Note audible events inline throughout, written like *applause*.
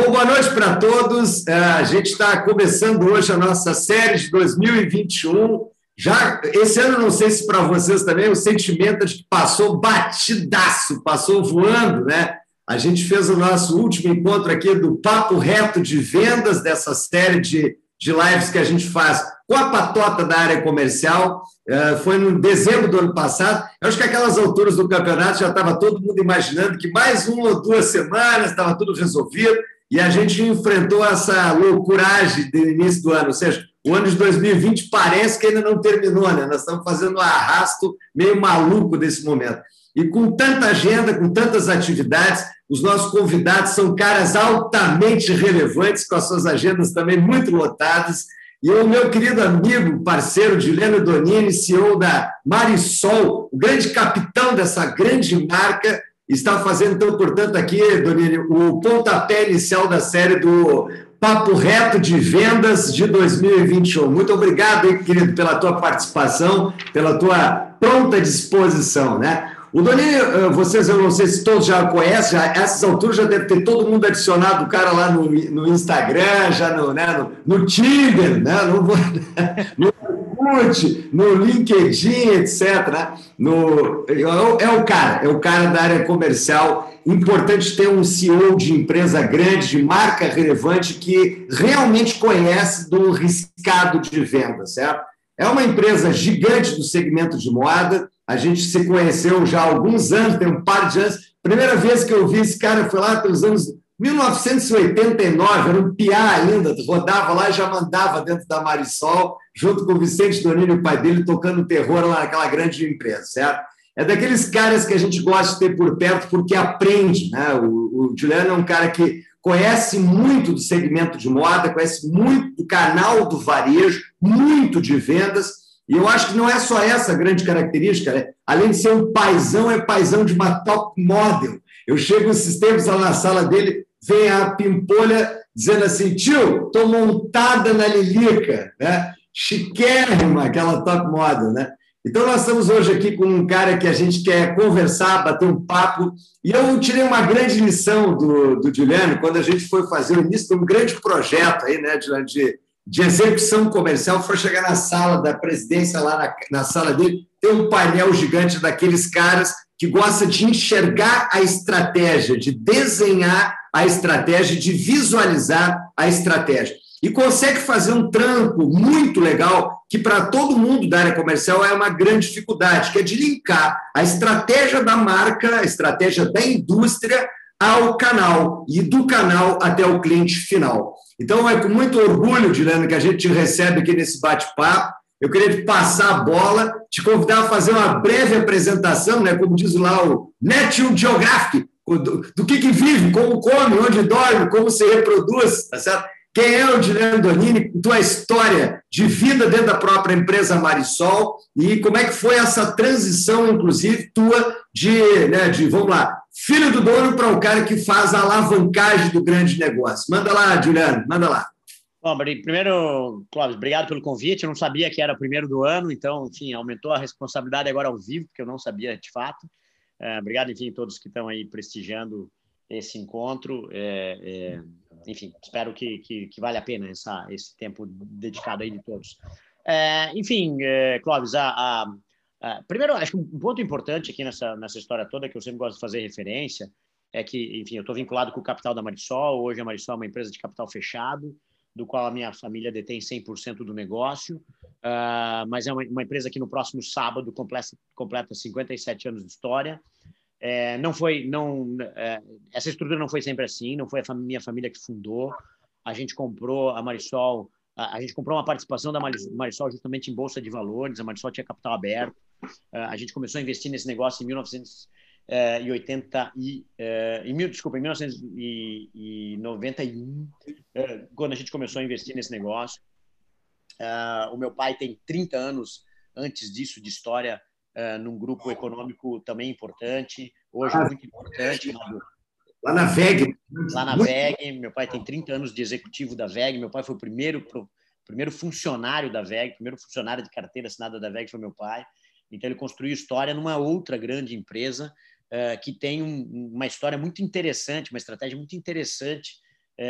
Bom, boa noite para todos. É, a gente está começando hoje a nossa série de 2021. Já esse ano, não sei se para vocês também, o sentimento de que passou batidaço, passou voando, né? A gente fez o nosso último encontro aqui do Papo Reto de Vendas, dessa série de, de lives que a gente faz com a patota da área comercial. É, foi no dezembro do ano passado. Eu acho que aquelas alturas do campeonato já estava todo mundo imaginando que mais uma ou duas semanas estava tudo resolvido e a gente enfrentou essa loucuragem do início do ano. Ou seja, o ano de 2020 parece que ainda não terminou, né? Nós estamos fazendo um arrasto meio maluco desse momento. E com tanta agenda, com tantas atividades, os nossos convidados são caras altamente relevantes, com as suas agendas também muito lotadas. E o meu querido amigo, parceiro Juliano Donini, CEO da Marisol, o grande capitão dessa grande marca, está fazendo, então, portanto, aqui, Donini, o pontapé inicial da série do Papo Reto de Vendas de 2021. Muito obrigado, hein, querido, pela tua participação, pela tua pronta disposição, né? O Doni, eh, vocês, eu não sei se todos já conhecem, já, essas alturas já deve ter todo mundo adicionado o cara lá no, no Instagram, já no, né, no, no Tinder, né, no, *laughs* no LinkedIn, etc. No, é, é o cara, é o cara da área comercial. Importante ter um CEO de empresa grande, de marca relevante, que realmente conhece do riscado de venda, certo? É uma empresa gigante do segmento de moda, a gente se conheceu já há alguns anos, tem um par de anos. Primeira vez que eu vi esse cara foi lá pelos anos 1989, era um piá ainda, rodava lá e já mandava dentro da Marisol, junto com o Vicente Donini, o pai dele, tocando terror lá naquela grande empresa, certo? É daqueles caras que a gente gosta de ter por perto porque aprende, né? O, o Juliano é um cara que conhece muito do segmento de moda, conhece muito do canal do varejo, muito de vendas, e eu acho que não é só essa grande característica, né? além de ser um paizão, é paizão de uma top model. Eu chego esses tempos lá na sala dele, vem a pimpolha dizendo assim, tio, estou montada na Lilica, né? Chiquérrima aquela top model, né? Então, nós estamos hoje aqui com um cara que a gente quer conversar, bater um papo. E eu tirei uma grande lição do, do Juliano quando a gente foi fazer o início de um grande projeto aí, né, de, de de execução comercial, for chegar na sala da presidência, lá na, na sala dele, tem um painel gigante daqueles caras que gosta de enxergar a estratégia, de desenhar a estratégia, de visualizar a estratégia. E consegue fazer um trampo muito legal, que para todo mundo da área comercial é uma grande dificuldade, que é de linkar a estratégia da marca, a estratégia da indústria ao canal e do canal até o cliente final. Então, é com muito orgulho, Dilano, que a gente te recebe aqui nesse bate-papo. Eu queria te passar a bola, te convidar a fazer uma breve apresentação, né, como diz lá o National Geographic, do, do que, que vive, como come, onde dorme, como se reproduz, tá certo? Quem é o Dilano Donini, tua história de vida dentro da própria empresa Marisol e como é que foi essa transição, inclusive, tua de, né, de vamos lá, filho do dono para o cara que faz a alavancagem do grande negócio. Manda lá, Juliano, manda lá. Bom, primeiro, Clóvis, obrigado pelo convite. Eu não sabia que era o primeiro do ano, então, enfim, aumentou a responsabilidade agora ao vivo, porque eu não sabia de fato. É, obrigado, enfim, a todos que estão aí prestigiando esse encontro. É, é, enfim, espero que, que, que vale a pena essa, esse tempo dedicado aí de todos. É, enfim, é, Clóvis, a, a Uh, primeiro, acho que um ponto importante aqui nessa, nessa história toda, que eu sempre gosto de fazer referência, é que, enfim, eu estou vinculado com o capital da Marisol. Hoje a Marisol é uma empresa de capital fechado, do qual a minha família detém 100% do negócio, uh, mas é uma, uma, empresa que no próximo sábado completa, completa 57 anos de história. É, não foi, não, é, essa estrutura não foi sempre assim, não foi a minha família que fundou. A gente comprou a Marisol, a, a gente comprou uma participação da Marisol justamente em bolsa de valores. A Marisol tinha capital aberto. Ah, a gente começou a investir nesse negócio em 1980 e, eh, em mil, desculpa, em 1991, eh, quando a gente começou a investir nesse negócio. O meu pai tem 30 anos antes disso de história uh, num grupo econômico também importante, hoje ah, muito importante. Lá na VEG. Lá na VEG. Meu pai tem 30 anos de executivo da VEG. Meu pai foi o primeiro, primeiro funcionário da VEG, primeiro funcionário de carteira assinada da VEG foi meu pai. Então, ele construiu história numa outra grande empresa uh, que tem um, uma história muito interessante, uma estratégia muito interessante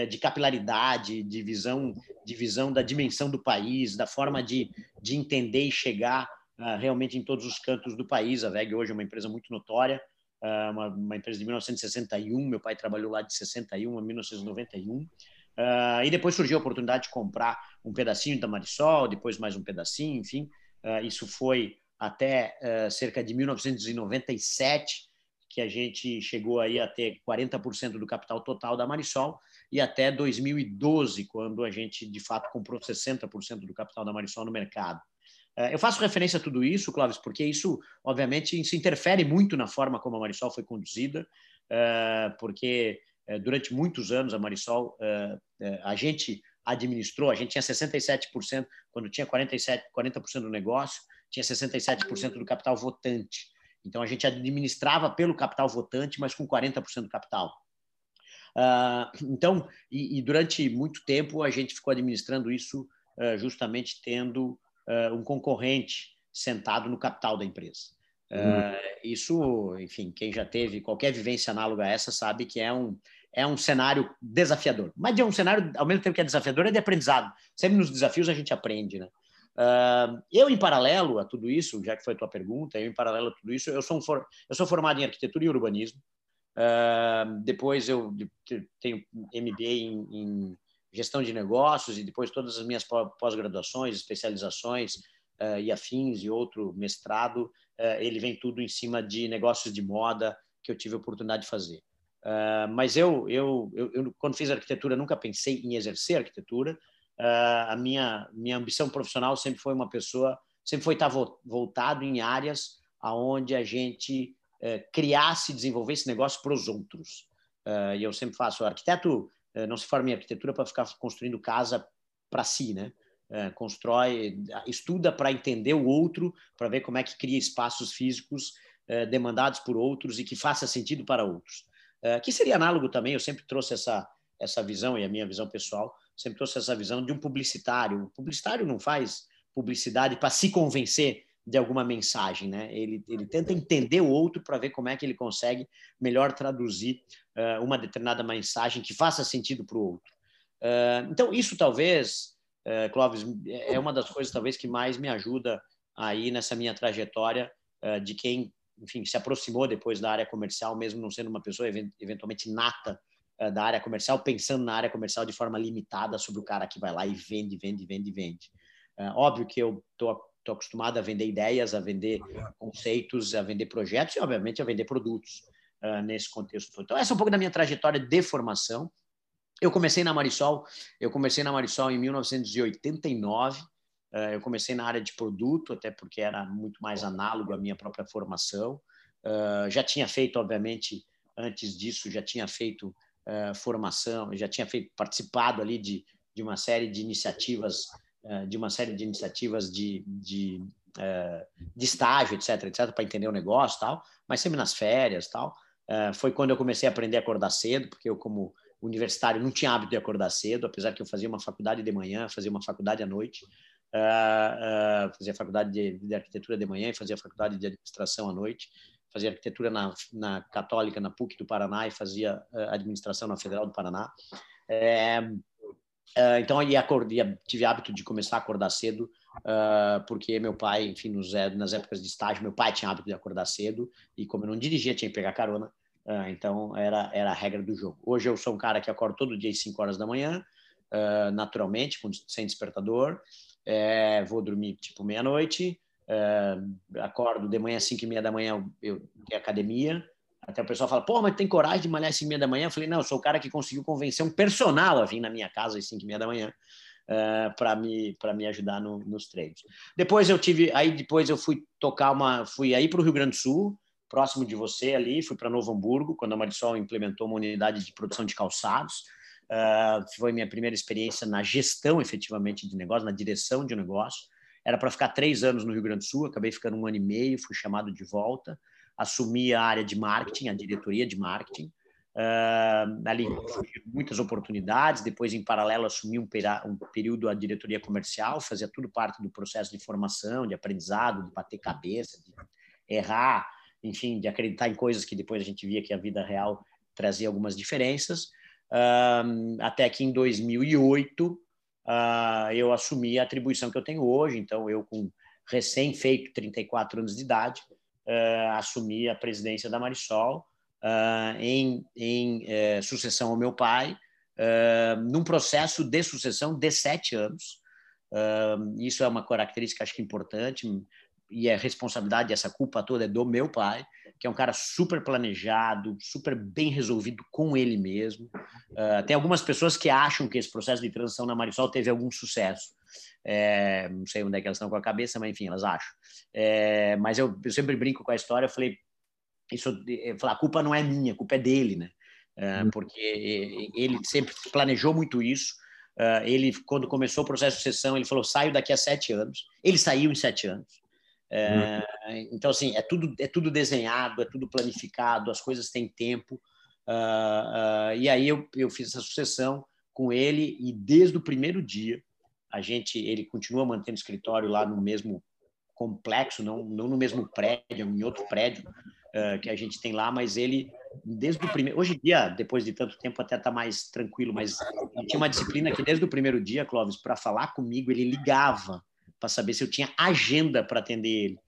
de capilaridade, de visão, de visão da dimensão do país, da forma de, de entender e chegar realmente em todos os cantos do país. A VEG hoje é uma empresa muito notória, uh, uma, uma, empresa de 1961, meu pai trabalhou lá de 61 a 1991. Uh, e depois surgiu a oportunidade de comprar um pedacinho da Marisol, depois mais um pedacinho, enfim. isso foi até cerca de 1997, que a gente chegou aí a ter 40% do capital total da Marisol, e até 2012, quando a gente de fato comprou 60% do capital da Marisol no mercado. É, eu faço referência a tudo isso, Clóvis, porque isso, obviamente, se interfere muito na forma como a Marisol foi conduzida, é, porque é, durante muitos anos a Marisol, a gente administrou, a gente tinha 67%, quando tinha 47, 40% do negócio, tinha 67% do capital votante. Então, a gente administrava pelo capital votante, mas com 40% do capital. então, e, e, durante muito tempo, a gente ficou administrando isso justamente tendo uh, um concorrente sentado no capital da empresa. Uhum. Uh, isso, enfim, quem já teve qualquer vivência análoga a essa sabe que é um, é um cenário desafiador. Mas é um cenário, ao mesmo tempo que é desafiador, é de aprendizado. Sempre nos desafios a gente aprende, né? Uh, eu, em paralelo a tudo isso, já que foi a tua pergunta, eu, em paralelo a tudo isso, eu sou, um for, eu sou formado em arquitetura e urbanismo. Uh, depois eu tenho MBA em, em gestão de negócios e depois todas as minhas pós-graduações, especializações uh, e afins e outro mestrado, uh, ele vem tudo em cima de negócios de moda que eu tive a oportunidade de fazer. Uh, mas eu, eu, eu, eu, quando fiz arquitetura, nunca pensei em exercer arquitetura. a minha, minha ambição profissional sempre foi uma pessoa, sempre foi estar voltado em áreas aonde a gente criasse e desenvolvesse negócio para os outros. e eu sempre faço arquiteto não se forma em arquitetura para ficar construindo casa para si, né? Eh, constrói, estuda para entender o outro, para ver como é que cria espaços físicos eh, demandados por outros e que faça sentido para outros. Que seria análogo também, eu sempre trouxe essa, essa visão, e a minha visão pessoal, sempre trouxe essa visão de um publicitário. O publicitário não faz publicidade para se convencer de alguma mensagem, né? Ele, ele tenta entender o outro para ver como é que ele consegue melhor traduzir uh, uma determinada mensagem que faça sentido para o outro. Uh, então, isso talvez, uh, Clóvis, é uma das coisas talvez que mais me ajuda aí nessa minha trajetória de quem, enfim, se aproximou depois da área comercial, mesmo não sendo uma pessoa eventualmente nata da área comercial, pensando na área comercial de forma limitada sobre o cara que vai lá e vende, vende, vende, vende. óbvio que eu estou estou acostumado a vender ideias, a vender conceitos, a vender projetos e, obviamente, a vender produtos uh, nesse contexto. Então, essa é um pouco da minha trajetória de formação. Eu comecei na Marisol, eu comecei na Marisol em 1989. Uh, ah, eu comecei na área de produto, até porque era muito mais análogo à minha própria formação. Uh, já tinha feito, obviamente, antes disso, já tinha feito formação, já tinha feito, participado ali de, de uma série de iniciativas de uma série de iniciativas de, de, eh, de estágio, etc, etc, para entender o negócio tal, mas sempre nas férias tal. Eh, foi quando eu comecei a aprender a acordar cedo, porque eu, como universitário, não tinha hábito de acordar cedo, apesar que eu fazia uma faculdade de manhã, fazia uma faculdade à noite, fazia faculdade de, de arquitetura de manhã e fazia faculdade de administração à noite fazia arquitetura na, na Católica, na PUC do Paraná e fazia administração na Federal do Paraná. É, Uh, então, eu acordei, tive hábito de começar a acordar cedo, uh, porque meu pai, enfim, nos, é, nas épocas de estágio, meu pai tinha hábito de acordar cedo, e como eu não dirigia, tinha que pegar carona, uh, então era, era a regra do jogo. Hoje eu sou um cara que acordo todo dia às 5 horas da manhã, naturalmente, com, sem despertador, é, vou dormir tipo meia-noite, acordo de manhã às 5 e meia da manhã, eu, eu tenho academia, até o pessoal fala, pô, mas tem coragem de malhar às 5 da manhã? Eu falei, não, eu sou o cara que conseguiu convencer um personal a vir na minha casa às 5 da manhã uh, eh, para me, me ajudar no, nos treinos. Depois eu tive, aí depois eu fui tocar uma, fui aí para o Rio Grande do Sul, próximo de você ali, fui para Novo Hamburgo, quando a Marisol implementou uma unidade de produção de calçados. Uh, foi minha primeira experiência na gestão efetivamente de negócio, na direção de negócio. Era para ficar três anos no Rio Grande do Sul, acabei ficando um ano e meio, fui chamado de volta assumi a área de marketing, a diretoria de marketing. Uh, ali muitas oportunidades. Depois, em paralelo, assumi um, um, período a diretoria comercial, fazia tudo parte do processo de formação, de aprendizado, de bater cabeça, de errar, enfim, de acreditar em coisas que depois a gente via que a vida real trazia algumas diferenças. até que em 2008 eu assumi a atribuição que eu tenho hoje. Então, eu com recém-feito 34 anos de idade, assumi a presidência da Marisol em, em sucessão ao meu pai, num processo de sucessão de sete anos. isso é uma característica, acho que importante, e a responsabilidade, essa culpa toda é do meu pai, que é um cara super planejado, super bem resolvido com ele mesmo. Uh, tem algumas pessoas que acham que esse processo de transição na Marisol teve algum sucesso. É, não sei onde é que elas estão com a cabeça, mas enfim, elas acham. É, mas eu, eu, sempre brinco com a história, eu falei, isso, eu falei, a culpa não é minha, a culpa é dele, né? É, uhum. porque ele sempre planejou muito isso. Uh, ele, quando começou o processo de sucessão, ele falou: saio daqui a sete anos. Ele saiu em sete anos. É, então, assim, é tudo, é tudo desenhado, é tudo planificado, as coisas têm tempo. Uh, uh, e aí eu, eu fiz essa sucessão com ele e desde o primeiro dia a gente ele continua mantendo escritório lá no mesmo complexo, não, não no mesmo prédio, em outro prédio uh, que a gente tem lá, mas ele desde o primeiro, hoje em dia, depois de tanto tempo até está mais tranquilo, mas tinha uma disciplina que desde o primeiro dia, Clóvis, para falar comigo ele ligava para saber se eu tinha agenda para atender ele.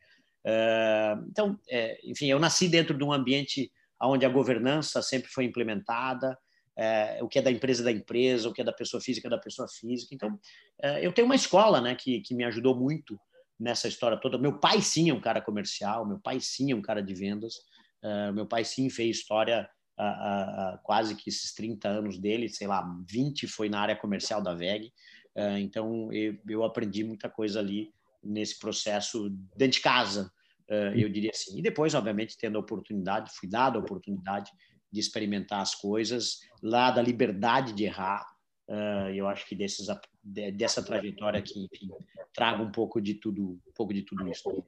Uh, então, é, enfim, eu nasci dentro de um ambiente onde a governança sempre foi implementada, é, o que é da empresa da empresa, o que é da pessoa física da pessoa física. Então, é, eu tenho uma escola né, que, que me ajudou muito nessa história toda. Meu pai sim é um cara comercial, meu pai sim é um cara de vendas, uh, meu pai sim fez história uh, quase que esses 30 anos dele, sei lá, 20 foi na área comercial da VEG. É, então, eu, eu aprendi muita coisa ali nesse processo dentro de casa, é, eu diria assim. E depois, obviamente, tendo a oportunidade, fui dado a oportunidade de experimentar as coisas, lá da liberdade de errar. É, eu acho que desses, dessa trajetória aqui, enfim, trago um pouco de tudo, um pouco de tudo isso.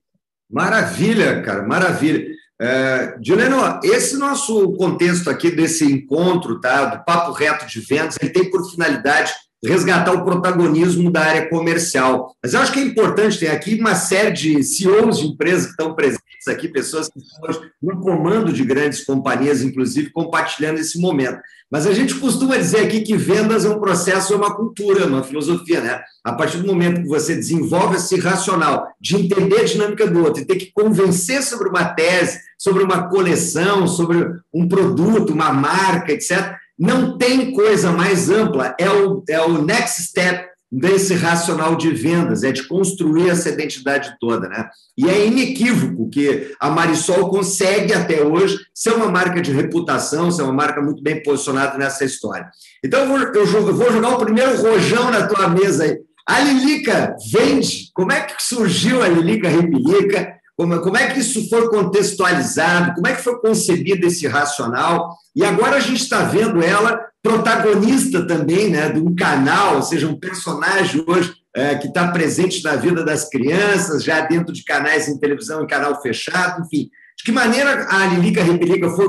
Maravilha, cara, maravilha. É, Juliano, esse nosso contexto aqui desse encontro, tá, do papo reto de vendas, ele tem por finalidade resgatar o protagonismo da área comercial. Mas eu acho que é importante, tem aqui uma série de CEOs de empresas que estão presentes aqui, pessoas que estão no comando de grandes companhias, inclusive, compartilhando esse momento. Mas a gente costuma dizer aqui que vendas é um processo, é uma cultura, é uma filosofia, né? A partir do momento que você desenvolve esse racional de entender a dinâmica do outro e ter que convencer sobre uma tese, sobre uma coleção, sobre um produto, uma marca, etc., não tem coisa mais ampla, é o, é o next step desse racional de vendas, é de construir essa identidade toda, né? E é inequívoco que a Marisol consegue até hoje ser uma marca de reputação, ser uma marca muito bem posicionada nessa história. Então eu vou, eu vou jogar o primeiro rojão na tua mesa aí. A Lilica vende. Como é que surgiu a Lilica Repilica? Como, como é que isso foi contextualizado? Como é que foi concebido esse racional? E agora a gente está vendo ela protagonista também né, de um canal, ou seja, um personagem hoje é, que está presente na vida das crianças, já dentro de canais em televisão, em canal fechado, enfim. De que maneira a Lilica Repelica foi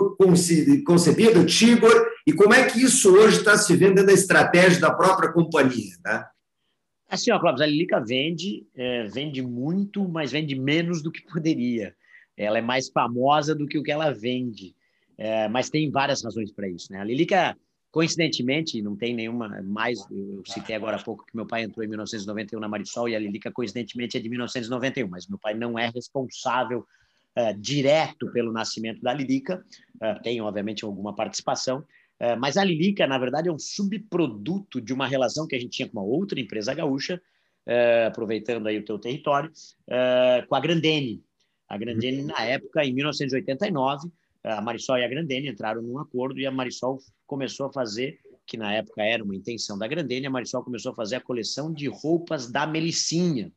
concebida, o e como é que isso hoje está se vendo da estratégia da própria companhia? Né? Assim, ó, Clóvis, a Lilica vende, é, vende muito, mas vende menos do que poderia. Ela é mais famosa do que o que ela vende, é, mas tem várias razões para isso. Né? A Lilica, coincidentemente, não tem nenhuma mais. Eu citei agora há pouco que meu pai entrou em 1991 na Marisol e a Lilica, coincidentemente, é de 1991, mas meu pai não é responsável é, direto pelo nascimento da Lilica, é, tem, obviamente, alguma participação, é, mas a Lilica, na verdade, é um subproduto de uma relação que a gente tinha com uma outra empresa gaúcha, é, aproveitando aí o teu território, é, com a Grandene. A Grandene, na época, em 1989, a Marisol e a Grandene entraram num acordo e a Marisol começou a fazer, que na época era uma intenção da Grandene, a Marisol começou a fazer a coleção de roupas da Melicinha.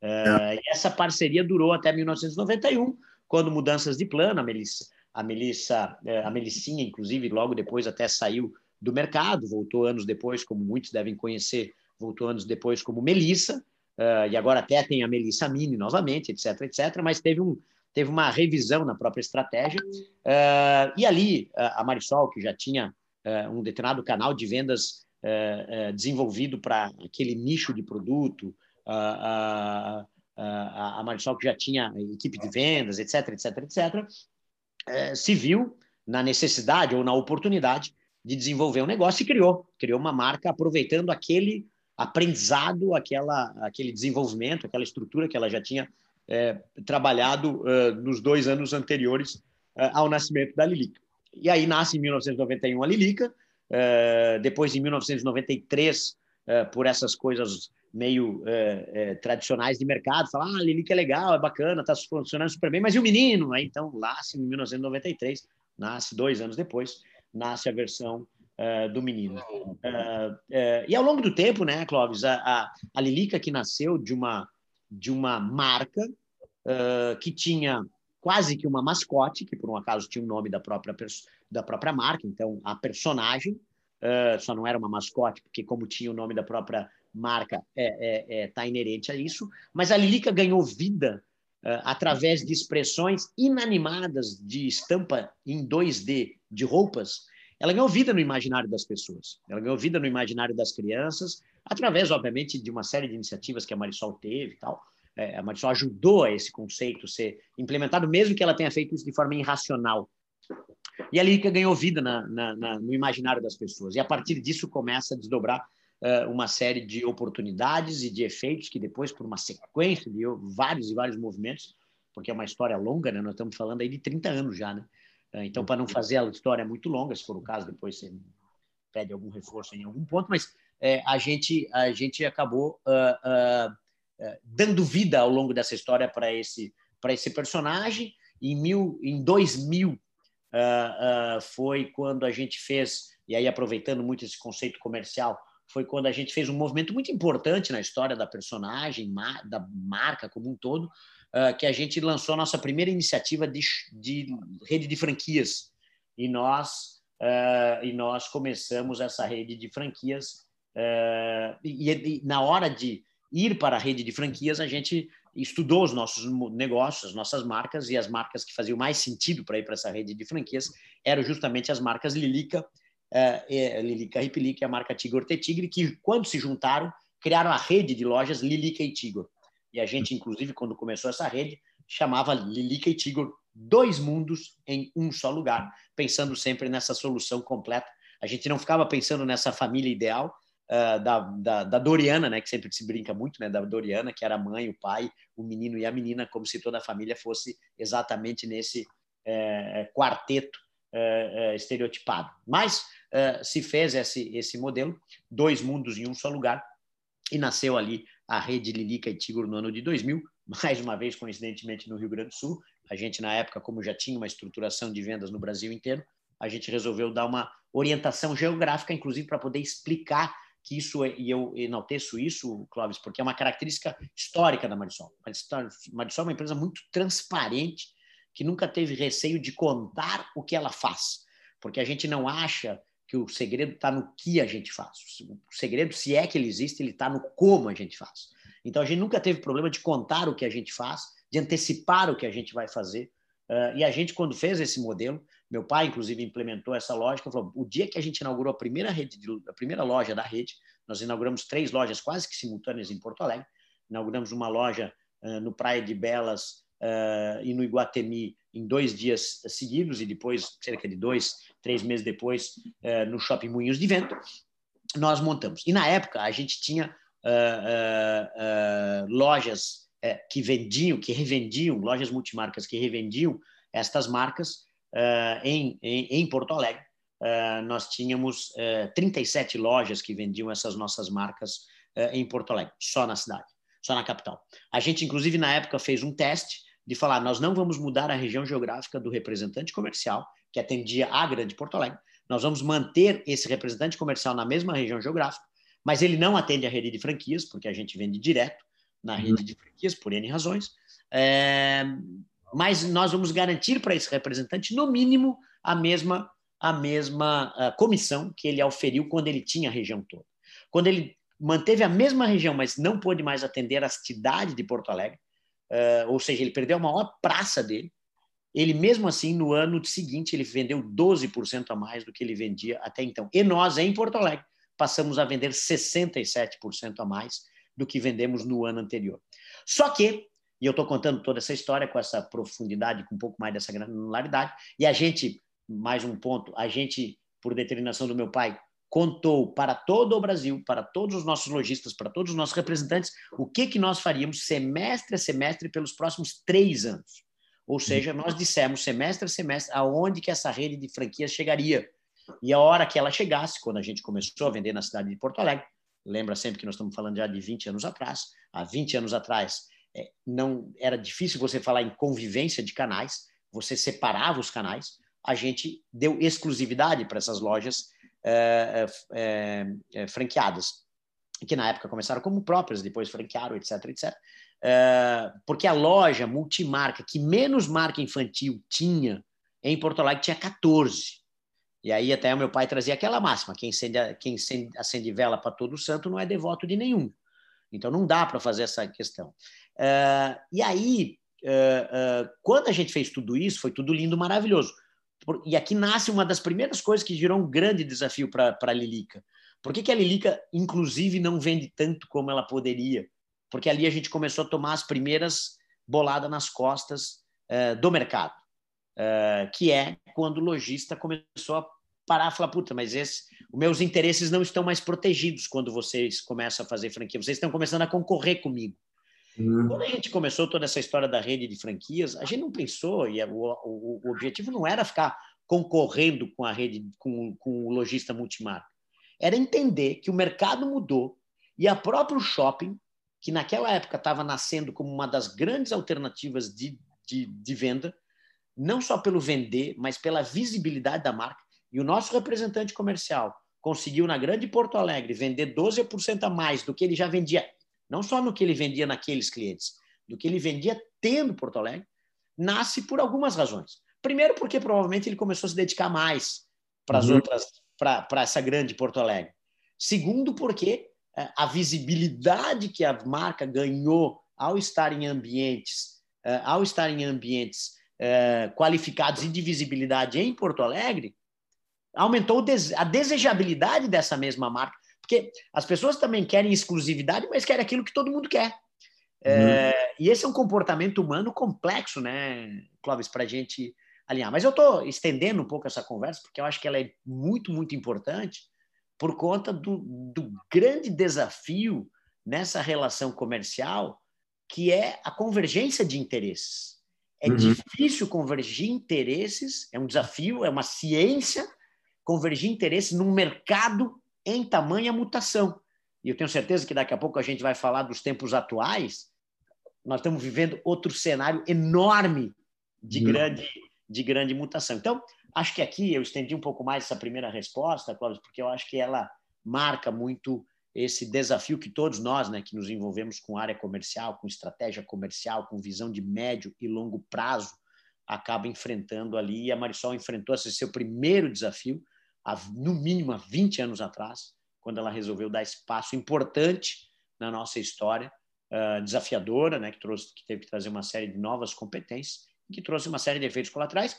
É. E essa parceria durou até 1991, quando mudanças de plano, a Melissa a Melissa, é, a Melicinha, inclusive, logo depois até saiu do mercado, voltou anos depois, como muitos devem conhecer, voltou anos depois como Melissa, uh, e agora até tem a Melissa Mini novamente, etc, etc, mas teve, um, teve uma revisão na própria estratégia, uh, e ali a Marisol, que já tinha um determinado canal de vendas desenvolvido para aquele nicho de produto, a Marisol que já tinha equipe de vendas, etc, etc, etc, é, se viu na necessidade ou na oportunidade de desenvolver um negócio e criou, criou uma marca aproveitando aquele aprendizado, aquela, aquele desenvolvimento, aquela estrutura que ela já tinha é, trabalhado uh, nos dois anos anteriores ao nascimento da Lilica. E aí nasce em 1991 a Lilica, depois em 1993, por essas coisas meio tradicionais de mercado, falar, ah, a Lilica é legal, é bacana, está funcionando super bem, mas e o menino? Aí, então, nasce em 1993, nasce dois anos depois, nasce a versão uh, do menino. Uh, uh, e ao longo do tempo, né, Clóvis, a, a, a Lilica que nasceu de uma, de uma marca que tinha quase que uma mascote, que por um acaso tinha o nome da própria, da própria marca, então a personagem só não era uma mascote, porque como tinha o nome da própria marca, está é, é, é, tá inerente a isso, mas a Lilica ganhou vida Uh, através de expressões inanimadas de estampa em 2D de roupas, ela ganhou vida no imaginário das pessoas. Ela ganhou vida no imaginário das crianças, através, obviamente, de uma série de iniciativas que a Marisol teve e tal. É, a Marisol ajudou a esse conceito ser implementado, mesmo que ela tenha feito isso de forma irracional. E a Lírica ganhou vida na, na, na, no imaginário das pessoas. E a partir disso começa a desdobrar uma série de oportunidades e de efeitos que depois, por uma sequência de vários e vários movimentos, porque é uma história longa, né? nós estamos falando aí de 30 anos já, né? Então, para não fazer a história muito longa, se for o caso, depois você pede algum reforço em algum ponto, mas é, a, gente, a gente acabou uh, uh, uh, dando vida ao longo dessa história para esse, esse personagem. Em, mil, em 2000 foi quando a gente fez, e aí aproveitando muito esse conceito comercial, foi quando a gente fez um movimento muito importante na história da personagem, da marca como um todo, uh, que a gente lançou a nossa primeira iniciativa de, de rede de franquias. E nós, uh, e nós começamos essa rede de franquias. Uh, e, e, na hora de ir para a rede de franquias, a gente estudou os nossos negócios, as nossas marcas, e as marcas que faziam mais sentido para ir para essa rede de franquias eram justamente as marcas Lilica, uh, Lilica Ripilica e a marca Tigor Tigre, que quando se juntaram, criaram a rede de lojas Lilica e Tigor. E a gente, inclusive, quando começou essa rede, chamava Lilica e Tigor dois mundos em um só lugar, pensando sempre nessa solução completa. A gente não ficava pensando nessa família ideal uh, da, da, da, Doriana, né, que sempre se brinca muito, né, da Doriana, que era a mãe, o pai, o menino e a menina, como se toda a família fosse exatamente nesse uh, quarteto uh, estereotipado. Mas se fez esse, esse modelo, dois mundos em um só lugar, e nasceu ali a rede Lilica e Tigro no ano de 2000, mais uma vez, coincidentemente, no Rio Grande do Sul. A gente, na época, como já tinha uma estruturação de vendas no Brasil inteiro, a gente resolveu dar uma orientação geográfica, inclusive, para poder explicar que isso, é, e eu enalteço isso, Clóvis, porque é uma característica histórica da Marisol. A Marisol é uma empresa muito transparente, que nunca teve receio de contar o que ela faz, porque a gente não acha que o segredo está no que a gente faz. O segredo, se é que ele existe, ele está no como a gente faz. Então, a gente nunca teve problema de contar o que a gente faz, de antecipar o que a gente vai fazer. Uh, e a gente, quando fez esse modelo, meu pai, inclusive, implementou essa lógica. Falou: o dia que a gente inaugurou a primeira, rede de, a primeira loja da rede, nós inauguramos três lojas quase que simultâneas em Porto Alegre. Inauguramos uma loja uh, no Praia de Belas uh, e no Iguatemi em dois dias seguidos, e depois, cerca de dois, três meses depois, uh, no Shopping Moinhos de Vento, nós montamos. E na época a gente tinha uh, lojas que vendiam, que revendiam, lojas multimarcas que revendiam estas marcas em, em, em, Porto Alegre. nós tínhamos 37 lojas que vendiam essas nossas marcas em Porto Alegre, só na cidade, só na capital. A gente, inclusive, na época fez um teste de falar, nós não vamos mudar a região geográfica do representante comercial, que atendia a Grande Porto Alegre, nós vamos manter esse representante comercial na mesma região geográfica, mas ele não atende a rede de franquias, porque a gente vende direto na uhum. rede de franquias, por N razões. É, mas nós vamos garantir para esse representante, no mínimo, a mesma, a mesma a comissão que ele auferiu quando ele tinha a região toda. Quando ele manteve a mesma região, mas não pôde mais atender a cidade de Porto Alegre, uh, ou seja, ele perdeu a maior praça dele. Ele, mesmo assim, no ano seguinte, ele vendeu 12% a mais do que ele vendia até então. E nós, em Porto Alegre, passamos a vender 67% a mais do que vendemos no ano anterior. Só que, e eu estou contando toda essa história com essa profundidade, com um pouco mais dessa granularidade, e a gente, mais um ponto, a gente por determinação do meu pai, contou para todo o Brasil, para todos os nossos lojistas, para todos os nossos representantes, o que, que nós faríamos semestre a semestre pelos próximos três anos. Ou seja, nós dissemos semestre a semestre aonde que essa rede de franquias chegaria. E a hora que ela chegasse, quando a gente começou a vender na cidade de Porto Alegre, lembra sempre que nós estamos falando já de 20 anos atrás, há 20 anos atrás, é, não era difícil você falar em convivência de canais, você separava os canais, a gente deu exclusividade para essas lojas é, é, é, franqueadas, que na época começaram como próprias, depois franquearam, etc, etc. É, porque a loja multimarca que menos marca infantil tinha em Porto Alegre tinha 14. E aí até o meu pai trazia aquela máxima: quem acende, quem acende vela para todo santo não é devoto de nenhum. Então não dá para fazer essa questão. Uh, e aí, uh, uh, quando a gente fez tudo isso, foi tudo lindo, maravilhoso. E aqui nasce uma das primeiras coisas que gerou um grande desafio para a Lilica. Por que, que a Lilica, inclusive, não vende tanto como ela poderia? Porque ali a gente começou a tomar as primeiras boladas nas costas do mercado, que é quando o lojista começou a parar e falar, puta, mas esse, os meus interesses não estão mais protegidos quando vocês começam a fazer franquia, vocês estão começando a concorrer comigo. Uhum. Quando a gente começou toda essa história da rede de franquias, a gente não pensou, e o, o, o objetivo não era ficar concorrendo com a rede, com, com o lojista multimarca, era entender que o mercado mudou e a próprio shopping, que naquela época estava nascendo como uma das grandes alternativas de, de, de venda, não só pelo vender, mas pela visibilidade da marca, e o nosso representante comercial conseguiu, na Grande Porto Alegre, vender 12% a mais do que ele já vendia, não só no que ele vendia naqueles clientes, do que ele vendia tendo Porto Alegre, nasce por algumas razões. Primeiro, porque provavelmente ele começou a se dedicar mais para as uhum. outras, para essa grande Porto Alegre. Segundo, porque é, a visibilidade que a marca ganhou ao estar em ambientes, é, ao estar em ambientes é, qualificados e de visibilidade em Porto Alegre, aumentou a desejabilidade dessa mesma marca. Porque as pessoas também querem exclusividade, mas querem aquilo que todo mundo quer. É, uhum. É, e esse é um comportamento humano complexo, né, Clóvis, para a gente alinhar. Mas eu estou estendendo um pouco essa conversa, porque eu acho que ela é muito, muito importante por conta do, do grande desafio nessa relação comercial, que é a convergência de interesses. É uhum. difícil convergir interesses, é um desafio, é uma ciência, convergir interesses num mercado em tamanha mutação. E eu tenho certeza que daqui a pouco a gente vai falar dos tempos atuais. Nós estamos vivendo outro cenário enorme de, uhum. grande, de grande mutação. Então, acho que aqui eu estendi um pouco mais essa primeira resposta, Cláudio, porque eu acho que ela marca muito esse desafio que todos nós, né, que nos envolvemos com área comercial, com estratégia comercial, com visão de médio e longo prazo, acaba enfrentando ali. E a Marisol enfrentou esse seu primeiro desafio, há, no mínimo há 20 anos atrás, quando ela resolveu dar espaço importante na nossa história, uh, desafiadora, né, que, trouxe, que teve que trazer uma série de novas competências, que trouxe uma série de efeitos colaterais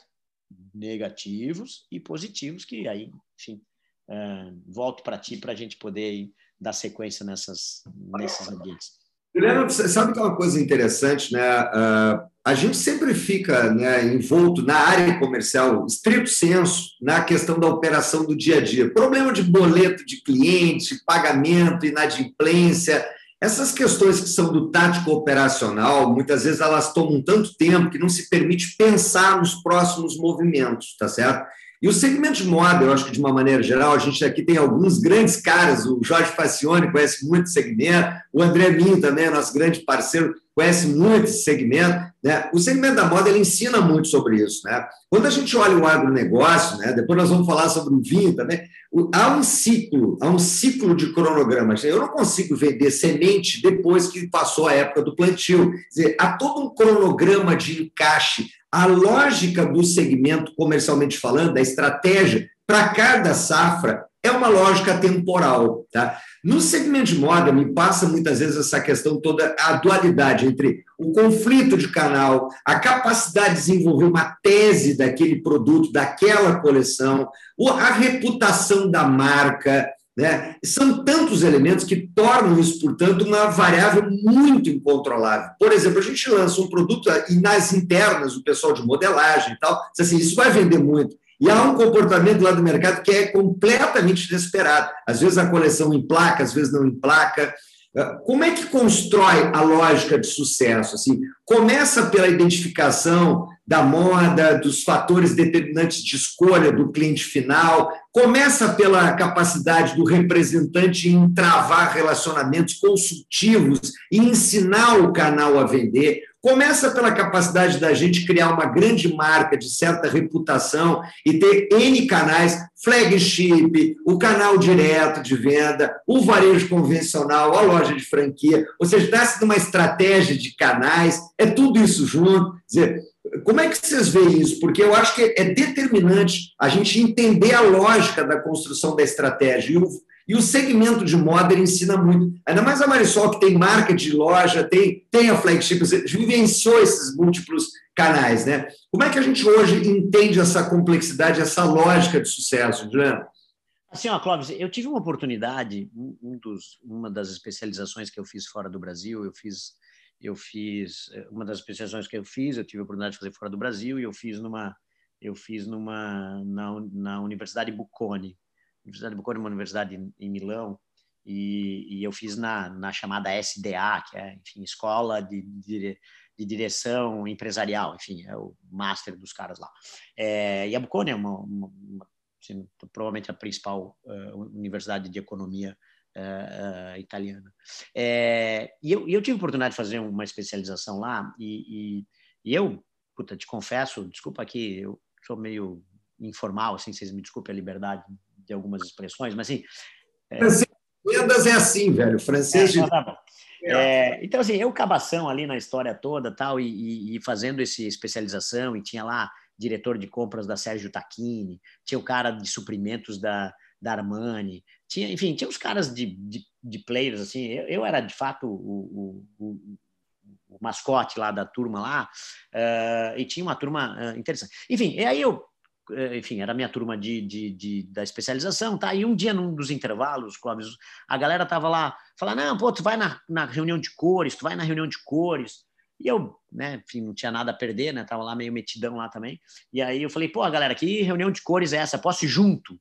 negativos e positivos, que aí, enfim, uh, volto para ti para a gente poder dar sequência nessas, nesses ambientes. Juliano, sabe que é uma coisa interessante, né? Uh, a gente sempre fica né, envolto na área comercial, estrito senso, na questão da operação do dia a dia. Problema de boleto de cliente, pagamento, inadimplência, essas questões que são do tático operacional, muitas vezes elas tomam tanto tempo que não se permite pensar nos próximos movimentos, tá certo? E o segmento de moda, eu acho que de uma maneira geral, a gente aqui tem alguns grandes caras, o Jorge Facione conhece muito o segmento, o André Minho também, nosso grande parceiro, conhece muito esse segmento. Né? O segmento da moda ele ensina muito sobre isso. Né? Quando a gente olha o agronegócio, né? depois nós vamos falar sobre o vinho também, há um ciclo, há um ciclo de cronogramas. Eu não consigo vender semente depois que passou a época do plantio. Quer dizer, há todo um cronograma de encaixe a lógica do segmento, comercialmente falando, da estratégia para cada safra é uma lógica temporal. Tá? No segmento de moda, me passa muitas vezes essa questão toda, a dualidade entre o conflito de canal, a capacidade de desenvolver uma tese daquele produto, daquela coleção, a reputação da marca, né? São tantos elementos que tornam isso, portanto, uma variável muito incontrolável. Por exemplo, a gente lança um produto e nas internas, o pessoal de modelagem e tal, diz assim, isso vai vender muito. E há um comportamento lá do mercado que é completamente desesperado. Às vezes a coleção emplaca, às vezes não emplaca. Como é que constrói a lógica de sucesso? Assim, começa pela identificação da moda, dos fatores determinantes de escolha do cliente final, começa pela capacidade do representante em travar relacionamentos consultivos e ensinar o canal a vender, Começa pela capacidade da gente criar uma grande marca de certa reputação e ter N canais, flagship, o canal direto de venda, o varejo convencional, a loja de franquia. Ou seja, nasce numa estratégia de canais, é tudo isso junto. Quer dizer, como é que vocês veem isso? Porque eu acho que é determinante a gente entender a lógica da construção da estratégia. E o, e o segmento de moda ensina muito. Ainda mais a Marisol, que tem marca de loja, tem, tem a flagship, vivenciou esses múltiplos canais. Né? Como é que a gente hoje entende essa complexidade, essa lógica de sucesso, Juliano? Assim, ó, Clóvis, eu tive uma oportunidade, um dos, uma das especializações que eu fiz fora do Brasil, eu fiz, eu fiz, eh, uma das especializações que eu fiz, eu tive a oportunidade de fazer fora do Brasil e eu fiz numa, eu fiz numa, na, na Universidade Bocconi, Universidade de Bocconi é uma universidade em, em Milão, e, e, eu fiz na, na chamada SDA, que é, enfim, Escola de, de, de Direção Empresarial, enfim, é o master dos caras lá. É, e a Bocconi é uma, uma, uma assim, provavelmente a principal uh, universidade de economia uh, italiana. É, e eu, eu tive a oportunidade de fazer uma especialização lá, e, e, e eu, puta, te confesso, desculpa aqui, eu sou meio informal, assim, vocês me desculpem a liberdade de algumas expressões, mas assim. É... Vendas é assim, velho. Francês. É, tá é, então, assim, eu cabação ali na história toda tal, e, e, e fazendo essa especialização, e tinha lá diretor de compras da Sérgio Tacchini, tinha o cara de suprimentos da, da Armani, tinha, enfim, tinha os caras de, de, de players, assim, eu, eu, era de fato o, o, o, o mascote lá da turma lá, uh, e tinha uma turma uh, interessante. Enfim, e aí eu eh, enfim, era a minha turma de, de, de, da especialização, tá? E um dia, num dos intervalos, Clóvis, a galera tava lá, falando, não, pô, tu vai na, na reunião de cores, tu vai na reunião de cores. E eu, né, enfim, não tinha nada a perder, né? Tava lá meio metidão lá também. E aí eu falei, pô, galera, que reunião de cores é essa? Posso ir junto?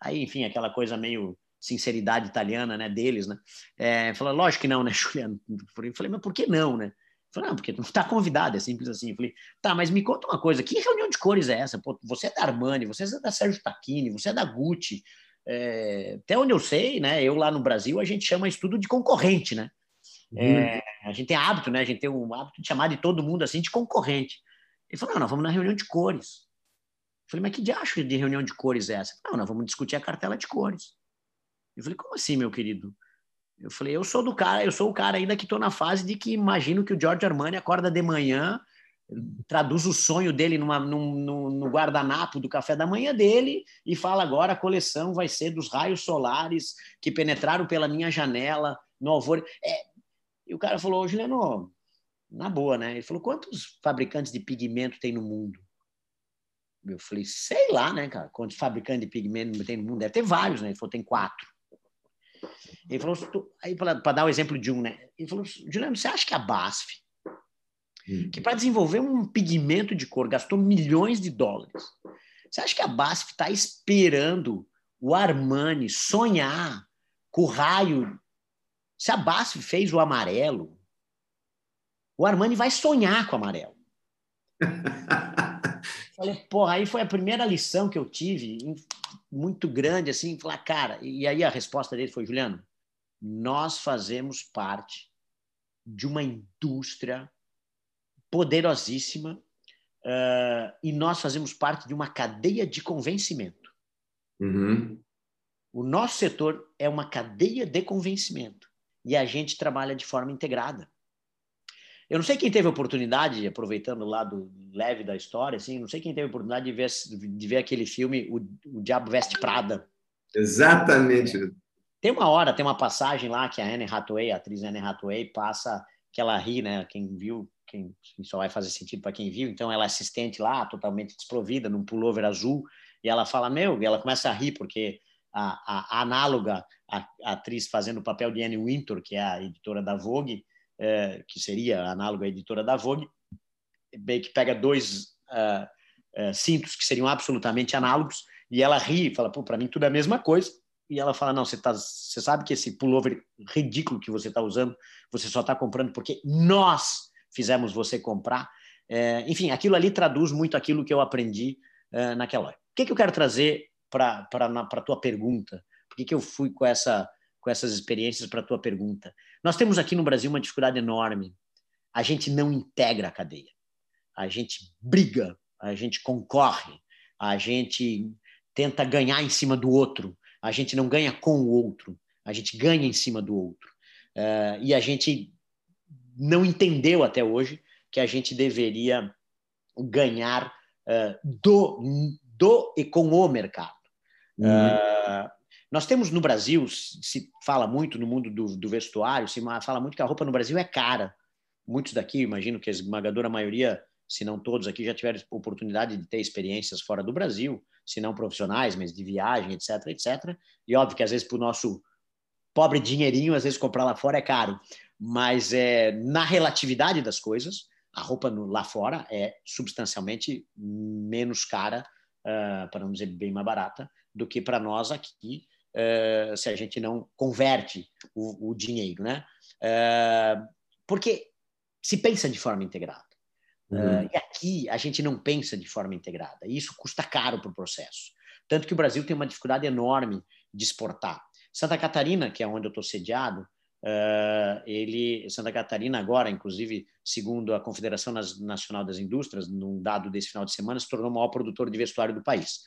Aí, enfim, aquela coisa meio sinceridade italiana, né, deles, né? É, falou, lógico que não, né, *laughs* Juliano? Eu falei, mas por que não, né? Falei, não, porque não está convidado, é simples assim. falei, tá, mas me conta uma coisa, que reunião de cores é essa? Pô, você é da Armani, você é da Sérgio Tacchini, você é da Gucci. É, até onde eu sei, né, eu lá no Brasil, a gente chama isso tudo de concorrente, né? É, uhum. a gente tem hábito, né? A gente tem um hábito de chamar de todo mundo assim de concorrente. Ele falou, não, nós vamos na reunião de cores. Eu falei, mas que diacho de reunião de cores é essa? Não, nós vamos discutir a cartela de cores. Eu falei, como assim, meu querido? Eu falei, eu sou do cara, eu sou o cara ainda que estou na fase de que imagino que o George Armani acorda de manhã, traduz o sonho dele numa, num, num, no guardanapo do café da manhã dele e fala agora a coleção vai ser dos raios solares que penetraram pela minha janela no alvor. É, e o cara falou, Juliano, na boa, né? Ele falou, quantos fabricantes de pigmento tem no mundo? Eu falei, sei lá, né, cara? Quantos fabricantes de pigmento tem no mundo? Deve ter vários, né? Ele falou, tem quatro. Ele falou, aí para dar o exemplo de um, né? Ele falou, Juliano, você acha que a BASF, hum. que para desenvolver um pigmento de cor gastou milhões de dólares, você acha que a BASF está esperando o Armani sonhar com o raio? Se a BASF fez o amarelo, o Armani vai sonhar com o amarelo. *laughs* Falei, porra, aí foi a primeira lição que eu tive, muito grande, assim, falar, cara, e aí a resposta dele foi, Juliano, nós fazemos parte de uma indústria poderosíssima uh, e nós fazemos parte de uma cadeia de convencimento. Uhum. O nosso setor é uma cadeia de convencimento e a gente trabalha de forma integrada. Eu não sei quem teve a oportunidade, aproveitando o lado leve da história, assim, não sei quem teve a oportunidade de ver, de ver aquele filme O, o Diabo Veste Prada. Exatamente. Tem uma hora, tem uma passagem lá que a Anne Hathaway, a atriz Anne Hathaway, passa que ela ri, né? Quem viu, quem só vai fazer sentido para quem viu. Então ela é assistente lá, totalmente desprovida, num pullover azul, e ela fala meu, e ela começa a rir porque a, a, a análoga, a, a, atriz fazendo o papel de Anne Wintour, que é a editora da Vogue, é, que seria a análoga editora da Vogue, bem que pega dois uh, uh, cintos que seriam absolutamente análogos, e ela ri fala, pô, para mim tudo é a mesma coisa. E ela fala, não, você, tá, você sabe que esse pullover ridículo que você está usando, você só está comprando porque nós fizemos você comprar. É, enfim, aquilo ali traduz muito aquilo que eu aprendi é, naquela hora. O que, que eu quero trazer para a tua pergunta? Por que, que eu fui com, essa, com essas experiências para a tua pergunta? Nós temos aqui no Brasil uma dificuldade enorme. A gente não integra a cadeia. A gente briga, a gente concorre, a gente tenta ganhar em cima do outro. A gente não ganha com o outro, a gente ganha em cima do outro. Uh, e a gente não entendeu até hoje que a gente deveria ganhar uh, do, do e com o mercado. Uhum. Uh, nós temos no Brasil, se fala muito no mundo do, do, vestuário, se fala muito que a roupa no Brasil é cara. Muitos daqui, imagino que a esmagadora maioria, se não todos aqui, já tiveram oportunidade de ter experiências fora do Brasil, se não profissionais, mas de viagem, etc, etc. E óbvio que às vezes para o nosso pobre dinheirinho, às vezes comprar lá fora é caro. Mas é, na relatividade das coisas, a roupa no, lá fora é substancialmente menos cara, uh, para não dizer bem mais barata, do que para nós aqui, uh, se a gente não converte o, o dinheiro, né? Uh, porque se pensa de forma integrada. Uhum. e aqui a gente não pensa de forma integrada, e isso custa caro para o processo. Tanto que o Brasil tem uma dificuldade enorme de exportar. Santa Catarina, que é onde eu estou sediado, Uh, ele, Santa Catarina agora, inclusive, segundo a Confederação Nacional das Indústrias, num dado desse final de semana, se tornou o maior produtor de vestuário do país.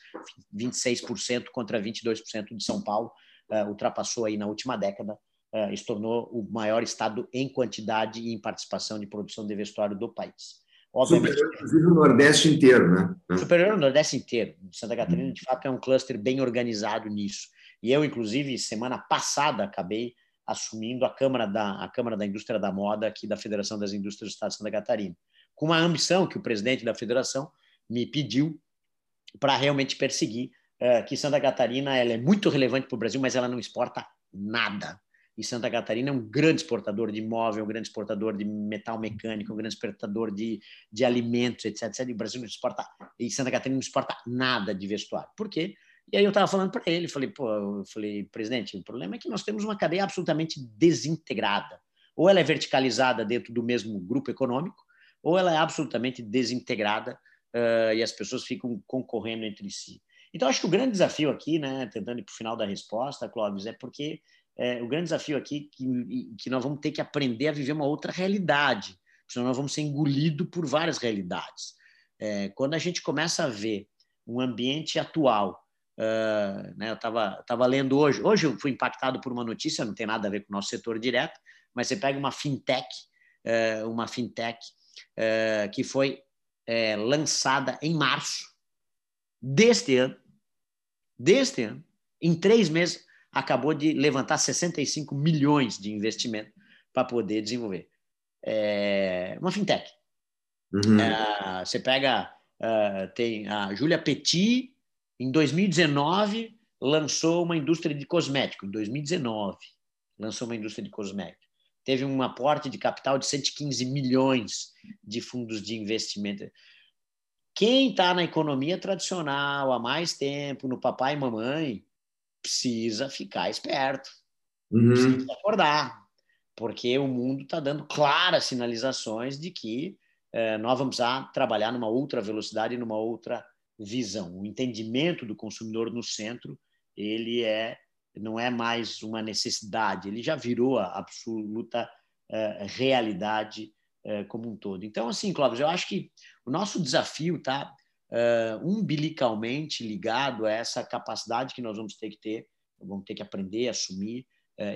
26% contra 22% de São Paulo, uh, ultrapassou aí na última década uh, se tornou o maior estado em quantidade e em participação de produção de vestuário do país. Obviamente, superior, inclusive, o Nordeste inteiro, né? Superior ao Nordeste inteiro. Santa Catarina, de fato, é um cluster bem organizado nisso. E eu, inclusive, semana passada, acabei assumindo a Câmara da, a Câmara da Indústria da Moda aqui da Federação das Indústrias do Estado de Santa Catarina, com uma ambição que o presidente da federação me pediu para realmente perseguir uh, que Santa Catarina ela é muito relevante para o Brasil, mas ela não exporta nada. E Santa Catarina é um grande exportador de imóvel, um grande exportador de metal mecânico, um grande exportador de, de alimentos, etc, etc. E o Brasil não exporta, e Santa Catarina não exporta nada de vestuário. Por quê? E aí eu estava falando para ele, falei, pô, eu falei, presidente, o problema é que nós temos uma cadeia absolutamente desintegrada. Ou ela é verticalizada dentro do mesmo grupo econômico, ou ela é absolutamente desintegrada uh, e as pessoas ficam concorrendo entre si. Então, acho que o grande desafio aqui, né, tentando ir para o final da resposta, Clóvis, é porque é, o grande desafio aqui é que, que nós vamos ter que aprender a viver uma outra realidade, senão nós vamos ser engolidos por várias realidades. É, quando a gente começa a ver um ambiente atual Uh, né, eu estava tava lendo hoje. Hoje eu fui impactado por uma notícia, não tem nada a ver com o nosso setor direto, mas você pega uma fintech, uh, uma fintech uh, que foi lançada em março deste ano, deste ano, em três meses, acabou de levantar 65 milhões de investimento para poder desenvolver. É uma fintech. Uhum. você pega, tem a Júlia Petit, em 2019, lançou uma indústria de cosmético. Em 2019, lançou uma indústria de cosmético. Teve um aporte de capital de 115 milhões de fundos de investimento. Quem está na economia tradicional há mais tempo, no papai e mamãe, precisa ficar esperto, uhum. precisa acordar, porque o mundo está dando claras sinalizações de que eh, nós vamos a trabalhar numa outra velocidade, numa outra visão. O entendimento do consumidor no centro, ele é não é mais uma necessidade, ele já virou a absoluta uh, realidade uh, como um todo. Então, assim, Clóvis, eu acho que o nosso desafio está uh, umbilicalmente ligado a essa capacidade que nós vamos ter que ter, vamos ter que aprender, assumir,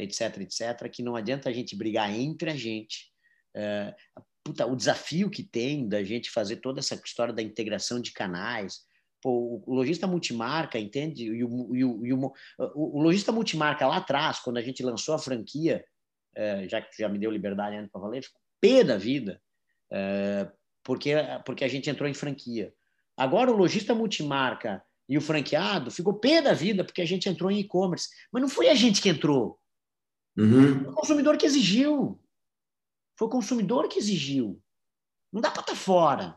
etc, etc, que não adianta a gente brigar entre a gente. Puta, o desafio que tem da gente fazer toda essa história da integração de canais, Pô, o lojista multimarca, entende? E o, e o, e o, o, lojista multimarca lá atrás, quando a gente lançou a franquia, já que já me deu liberdade né, para valer, ficou pé da vida, porque, porque a gente entrou em franquia. Agora o lojista multimarca e o franqueado ficou pé da vida porque a gente entrou em e-commerce. Mas não foi a gente que entrou. Uhum. Foi o consumidor que exigiu. Foi o consumidor que exigiu. Não dá para estar tá fora.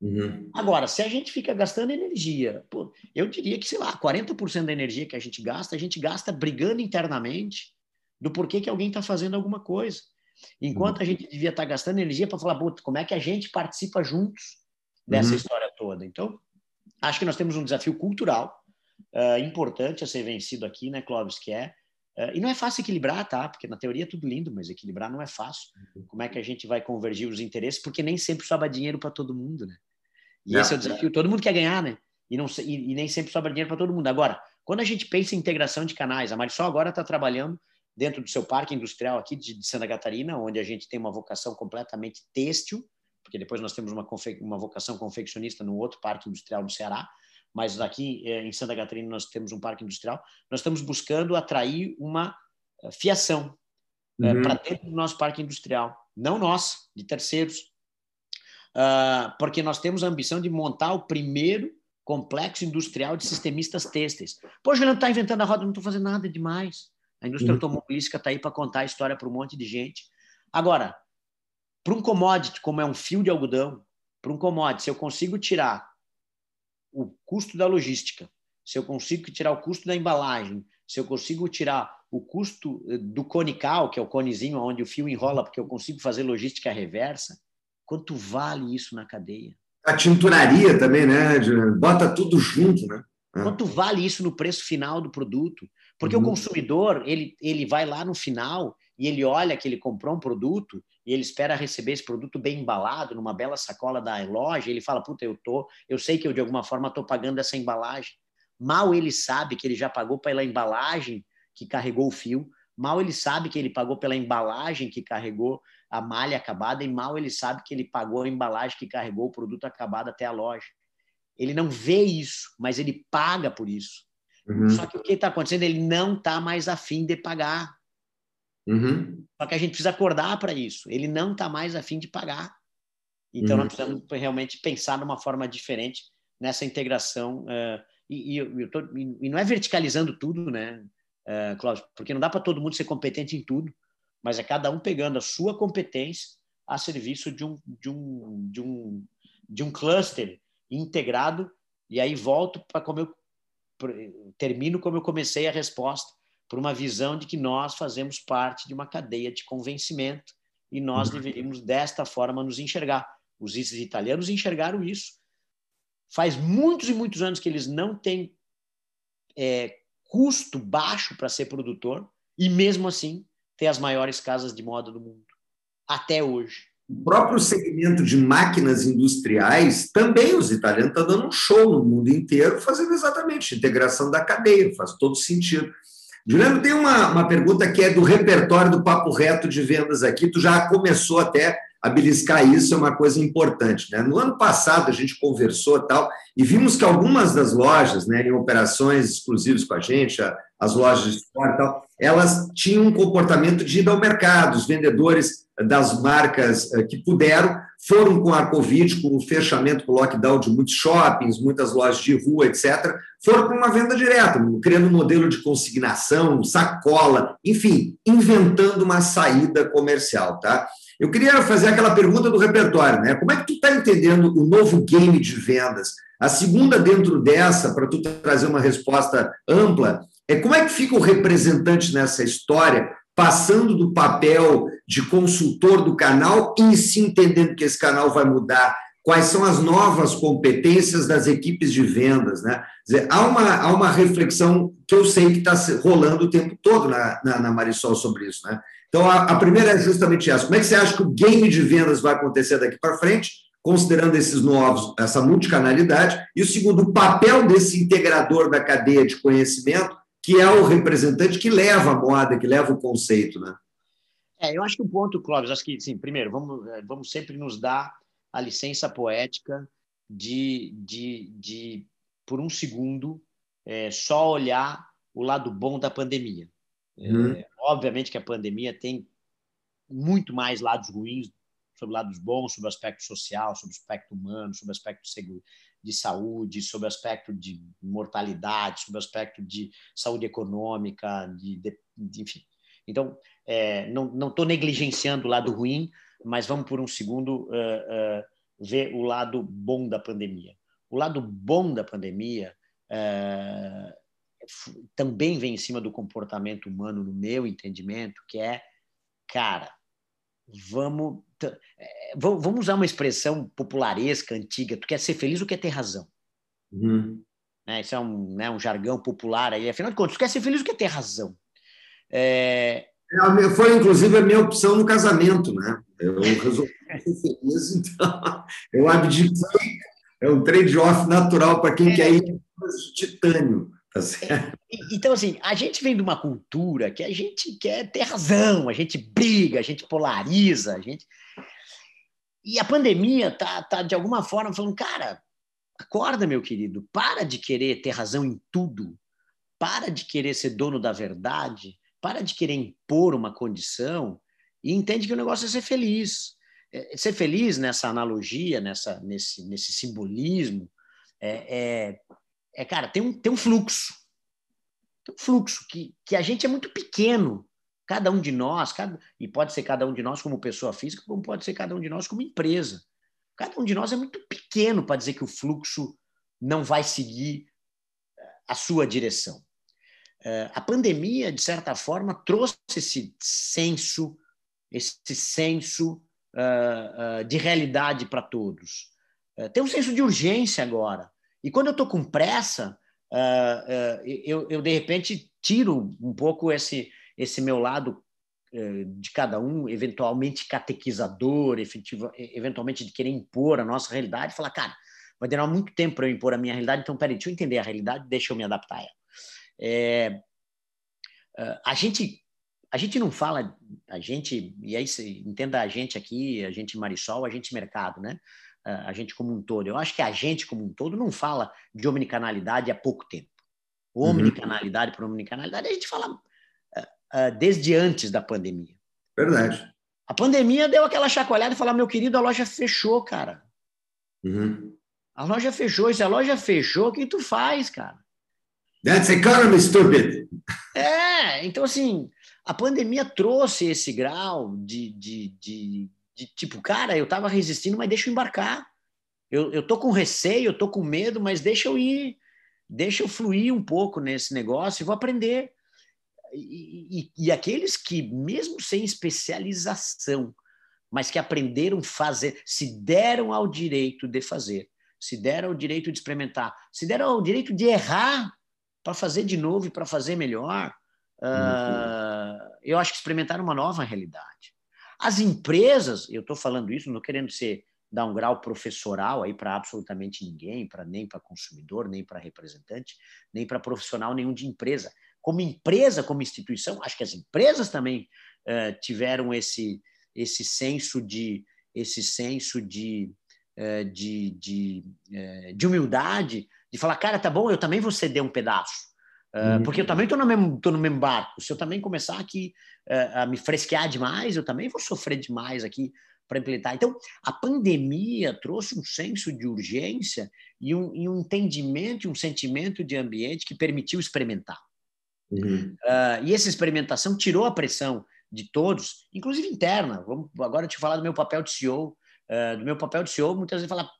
Uhum. Agora, se a gente fica gastando energia, pô, eu diria que, sei lá, 40% da energia que a gente gasta, a gente gasta brigando internamente do porquê que alguém está fazendo alguma coisa. Enquanto uhum. a gente devia estar tá gastando energia para falar, como é que a gente participa juntos dessa uhum. história toda. Então, acho que nós temos um desafio cultural uh, importante a ser vencido aqui, né, Clóvis, que é Uh, e não é fácil equilibrar, tá? Porque na teoria é tudo lindo, mas equilibrar não é fácil. Uhum. Como é que a gente vai convergir os interesses? Porque nem sempre sobra dinheiro para todo mundo, né? E esse é o desafio. Todo mundo quer ganhar, né? E, não, e, e nem sempre sobra dinheiro para todo mundo. Agora, quando a gente pensa em integração de canais, a Marisol agora está trabalhando dentro do seu parque industrial aqui de, de, Santa Catarina, onde a gente tem uma vocação completamente têxtil, porque depois nós temos uma, uma vocação confeccionista no outro parque industrial do Ceará, mas aqui eh, em Santa Catarina nós temos um parque industrial, nós estamos buscando atrair uma eh, fiação eh, uhum. para dentro do nosso parque industrial, não nós, de terceiros, uh, porque nós temos a ambição de montar o primeiro complexo industrial de sistemistas têxteis. Pô, Juliano, está inventando a roda, não estou fazendo nada demais. A indústria uhum. automobilística está aí para contar a história para um monte de gente. Agora, para um commodity, como é um fio de algodão, para um commodity, se eu consigo tirar o custo da logística, se eu consigo tirar o custo da embalagem, se eu consigo tirar o custo eh, do conical, que é o conezinho onde o fio enrola, porque eu consigo fazer logística reversa, quanto vale isso na cadeia? A tinturaria também, né? Bota tudo junto, né? Ah. Quanto vale isso no preço final do produto? Porque uhum. o consumidor, ele, ele vai lá no final e ele olha que ele comprou um produto e ele espera receber esse produto bem embalado, numa bela sacola da loja, ele fala, puta, eu tô, eu sei que eu de alguma forma estou pagando essa embalagem. Mal ele sabe que ele já pagou pela embalagem que carregou o fio, mal ele sabe que ele pagou pela embalagem que carregou a malha acabada, e mal ele sabe que ele pagou a embalagem que carregou o produto acabado até a loja. Ele não vê isso, mas ele paga por isso. Uhum. Só que o que está acontecendo? Ele não está mais afim de pagar. Uhum. Só que a gente precisa acordar para isso. Ele não está mais afim de pagar. Então, uhum. nós precisamos realmente pensar numa forma diferente nessa integração. Uh, e, e, tô, e, e, não é verticalizando tudo, né, uh, Cláudio? Porque não dá para todo mundo ser competente em tudo, mas é cada um pegando a sua competência a serviço de um, de um, de um, de um cluster integrado. E aí volto para como eu termino como eu comecei a resposta por uma visão de que nós fazemos parte de uma cadeia de convencimento e nós uhum. deveríamos, desta forma, nos enxergar. Os italianos enxergaram isso. Faz muitos e muitos anos que eles não têm é, custo baixo para ser produtor e, mesmo assim, tem as maiores casas de moda do mundo. Até hoje. O próprio segmento de máquinas industriais, também os italianos estão dando um show no mundo inteiro, fazendo exatamente integração da cadeia, faz todo sentido. Juliano, tem uma, uma pergunta que é do repertório do Papo Reto de Vendas aqui. Tu já começou até a beliscar isso, é uma coisa importante. Né? No ano passado, a gente conversou tal, e vimos que algumas das lojas, né, em operações exclusivas com a gente, as lojas de fora tal, elas tinham um comportamento de ir ao mercado. Os vendedores das marcas eh, que puderam foram com a Covid, com o fechamento, com o lockdown de muitos shoppings, muitas lojas de rua, etc., foram para uma venda direta, criando um modelo de consignação, sacola, enfim, inventando uma saída comercial, tá? Eu queria fazer aquela pergunta do repertório, né? Como é que tu está entendendo o novo game de vendas? A segunda dentro dessa, para tu trazer uma resposta ampla, é como é que fica o representante nessa história, passando do papel de consultor do canal e se entendendo que esse canal vai mudar, quais são as novas competências das equipes de vendas, né? Dizer, há, uma, há uma reflexão que eu sei que está rolando o tempo todo na, na, na, Marisol sobre isso, né? Então, a, a primeira é justamente essa. Como é que você acha que o game de vendas vai acontecer daqui para frente, considerando esses novos, essa multicanalidade? E o segundo, o papel desse integrador da cadeia de conhecimento que é o representante que leva a moda, que leva o conceito, né? É, eu acho que o ponto, Clóvis, acho que, sim, primeiro, vamos, é, vamos sempre nos dar a licença poética de, de, de por um segundo, é, só olhar o lado bom da pandemia. Uhum. É, obviamente que a pandemia tem muito mais lados ruins sobre lados bons, sobre aspecto social, sobre aspecto humano, sobre aspecto de saúde, sobre aspecto de mortalidade, sobre aspecto de saúde econômica, de, de, de enfim. Então, é, não estou negligenciando o lado ruim, mas vamos por um segundo uh, uh, ver o lado bom da pandemia. O lado bom da pandemia é, também vem em cima do comportamento humano, no meu entendimento, que é, cara, vamos, é, vamos usar uma expressão popularesca, antiga, tu quer ser feliz ou quer ter razão? Uhum. Né? Isso é um, né, um jargão popular aí. Afinal de contas, tu quer ser feliz ou quer ter razão? É... é foi, inclusive, a minha opção no casamento, né? Eu resolvi ser feliz, então eu abdiquei. É um trade-off natural para quem é. quer ir de titânio. Tá é, então, assim, a gente vem de uma cultura que a gente quer ter razão, a gente briga, a gente polariza, a gente. E a pandemia tá, tá de alguma forma falando, cara, acorda, meu querido, para de querer ter razão em tudo, para de querer ser dono da verdade, para de querer impor uma condição e entende que o negócio é ser feliz. É, ser feliz nessa analogia, nessa, nesse, nesse simbolismo, é, é, é, cara, tem um, tem um fluxo. Tem um fluxo que, que a gente é muito pequeno. Cada um de nós, cada, e pode ser cada um de nós como pessoa física, como pode ser cada um de nós como empresa. Cada um de nós é muito pequeno para dizer que o fluxo não vai seguir eh, a sua direção. Eh, a pandemia, de certa forma, trouxe esse senso, esse senso uh, de realidade para todos. Tem um senso de urgência agora. E quando eu estou com pressa, eu, eu, de repente, tiro um pouco esse, esse meu lado de cada um, eventualmente catequizador, efetivo, eventualmente de querer impor a nossa realidade, falar, cara, vai demorar muito tempo para eu impor a minha realidade, então, peraí, deixa eu entender a realidade, deixa eu me adaptar a ela. É, a gente a gente não fala, a gente, e aí entenda a gente aqui, a gente Marisol, a gente mercado, né? A gente como um todo. Eu acho que a gente como um todo não fala de omnicanalidade há pouco tempo. Uhum. Omnicanalidade uhum. por omnicanalidade, a gente fala uh, desde antes da pandemia. Verdade. A pandemia deu aquela chacoalhada e falou: meu querido, a loja fechou, cara. Uhum. A loja fechou. E se a loja fechou, o que tu faz, cara? That's economy, stupid. É, então assim, a pandemia trouxe esse grau de, de, de, de tipo, cara, eu estava resistindo, mas deixa eu embarcar. Eu, eu tô com receio, eu tô com medo, mas deixa eu ir, deixa eu fluir um pouco nesse negócio e vou aprender e, e, e aqueles que, mesmo sem especialização, mas que aprenderam a fazer, se deram ao direito de fazer, se deram ao direito de experimentar, se deram ao direito de errar para fazer de novo e para fazer melhor, uh, eu acho que experimentaram uma nova realidade. As empresas, eu estou falando isso, não querendo ser dar um grau professoral aí para absolutamente ninguém, para nem para consumidor, nem para representante, nem para profissional nenhum de empresa como empresa, como instituição, acho que as empresas também uh, tiveram esse, esse senso de esse senso de, uh, de, de, uh, de, humildade, de falar, cara, tá bom, eu também vou ceder um pedaço. Uhum. Porque eu também estou no, mesmo, no mesmo barco. Se eu também começar aqui a me fresquear demais, eu também vou sofrer demais aqui para implementar. Então, a pandemia trouxe um senso de urgência e um, e um entendimento e um sentimento de ambiente que permitiu experimentar. Uhum. Uh, e essa experimentação tirou a pressão de todos, inclusive interna. Vamos agora te falar do meu papel de CEO. Uh, ah, do meu papel de CEO, muitas vezes falar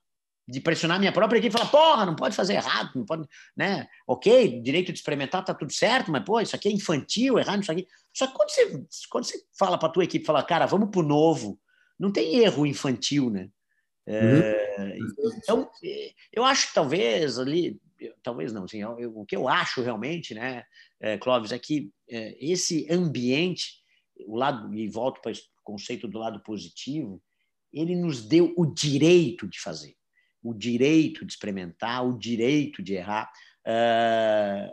de pressionar minha própria equipe, falar, porra, não pode fazer errado, não pode, né? Ok, direito de experimentar tá tudo certo, mas pô, isso aqui é infantil, errado isso aqui. Só que quando você, quando você fala para tua equipe, fala, cara, vamos pro novo, não tem erro infantil, né? Uhum. É, então, eu acho que talvez ali talvez não, assim, eu, o que eu acho realmente, né, é, Clóvis, é que é, esse ambiente, o lado, e volto para o conceito do lado positivo, ele nos deu o direito de fazer, o direito de experimentar, o direito de errar, uh,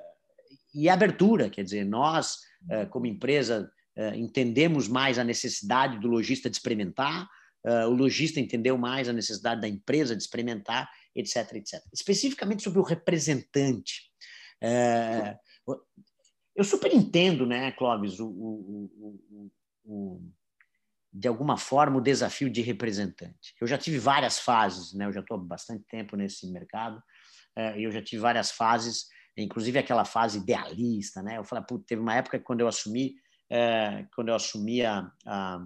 e abertura, quer dizer, nós, uh, como empresa, uh, entendemos mais a necessidade do lojista de experimentar, o lojista entendeu mais a necessidade da empresa de experimentar, etc, etc. Especificamente sobre o representante. Eu super entendo, né, Clóvis, o, o, o, de alguma forma, o desafio de representante. Eu já tive várias fases, né, eu já estou há bastante tempo nesse mercado, é, eu já tive várias fases, inclusive aquela fase idealista, né? Eu falei, teve uma época que quando eu assumi, é, quando eu assumi a, a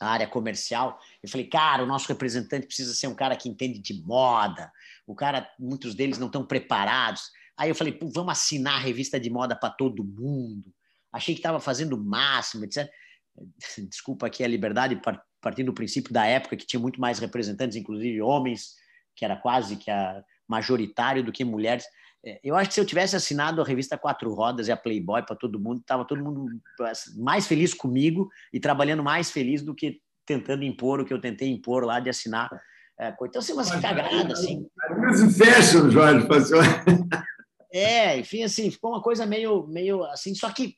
a área comercial. Eu falei, cara, o nosso representante precisa ser um cara que entende de moda. O cara, muitos deles não estão preparados. Aí eu falei, vamos assinar a revista de moda para todo mundo. Achei que estava fazendo o máximo, etc. *laughs* Desculpa aqui a liberdade, partindo do princípio da época que tinha muito mais representantes, inclusive homens, que era quase que a majoritário do que mulheres. É, eu acho que se eu tivesse assinado a revista Quatro Rodas e a Playboy para todo mundo, estava todo mundo mais feliz comigo e trabalhando mais feliz do que tentando impor o que eu tentei impor lá de assinar. É, então, assim, umas cagadas, assim. Fashion, Jorge, *laughs* É, enfim, assim, ficou uma coisa meio, meio assim, só que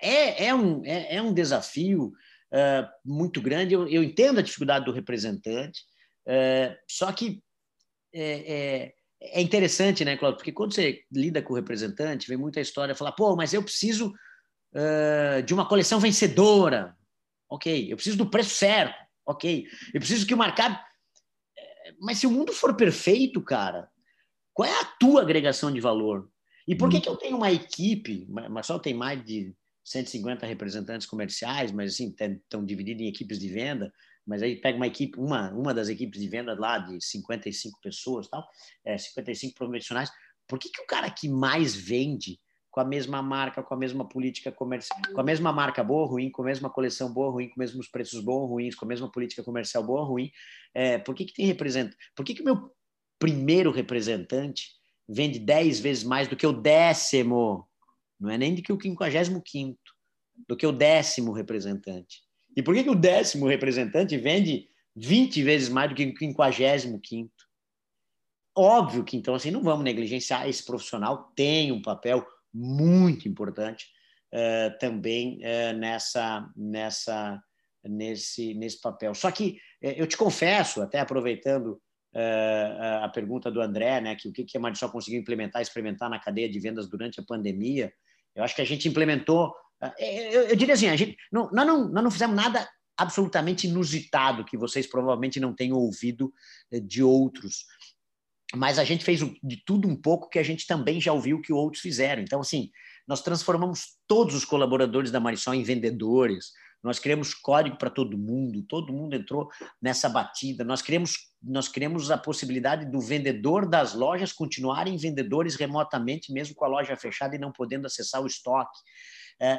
é, é, um, é, é um desafio uh, muito grande. Eu, eu, entendo a dificuldade do representante, uh, só que é, é, é, interessante, né, Cláudio? Porque quando você lida com o representante, vem muita história falar, pô, mas eu preciso uh, de uma coleção vencedora. Ok. Eu preciso do preço certo. Ok. Eu preciso que o mercado. Mas se o mundo for perfeito, cara, qual é a tua agregação de valor? E por que, que eu tenho uma equipe? Mas só tem mais de 150 representantes comerciais, mas assim, estão divididos em equipes de venda. Mas aí pega uma equipe, uma, uma das equipes de venda lá de 55 pessoas, tal, é, 55 profissionais. Por que, que o cara que mais vende com a mesma marca, com a mesma política comercial, com a mesma marca boa ruim, com a mesma coleção boa ruim, com os mesmos preços bons ruins, com a mesma política comercial boa ruim, é, por que, que tem representante? Por que o meu primeiro representante vende 10 vezes mais do que o décimo? Não é nem do que o quinquagésimo quinto, do que o décimo representante. E por que, que o décimo representante vende 20 vezes mais do que o quinquagésimo quinto? Óbvio que, então, assim, não vamos negligenciar. Esse profissional tem um papel muito importante uh, também uh, nessa, nessa, nesse, nesse papel. Só que uh, eu te confesso, até aproveitando a pergunta do André, né, que o que, que a Marisol conseguiu implementar, experimentar na cadeia de vendas durante a pandemia, eu acho que a gente implementou é, eu, eu diria assim, a gente, não, nós, não, nós não fizemos nada absolutamente inusitado que vocês provavelmente não tenham ouvido eh, de outros. Mas a gente fez de tudo um pouco que a gente também já ouviu que outros fizeram. Então, assim, nós transformamos todos os colaboradores da Marisol em vendedores, nós criamos código para todo mundo, todo mundo entrou nessa batida. Nós criamos, nós criamos a possibilidade do vendedor das lojas continuarem vendedores remotamente, mesmo com a loja fechada e não podendo acessar o estoque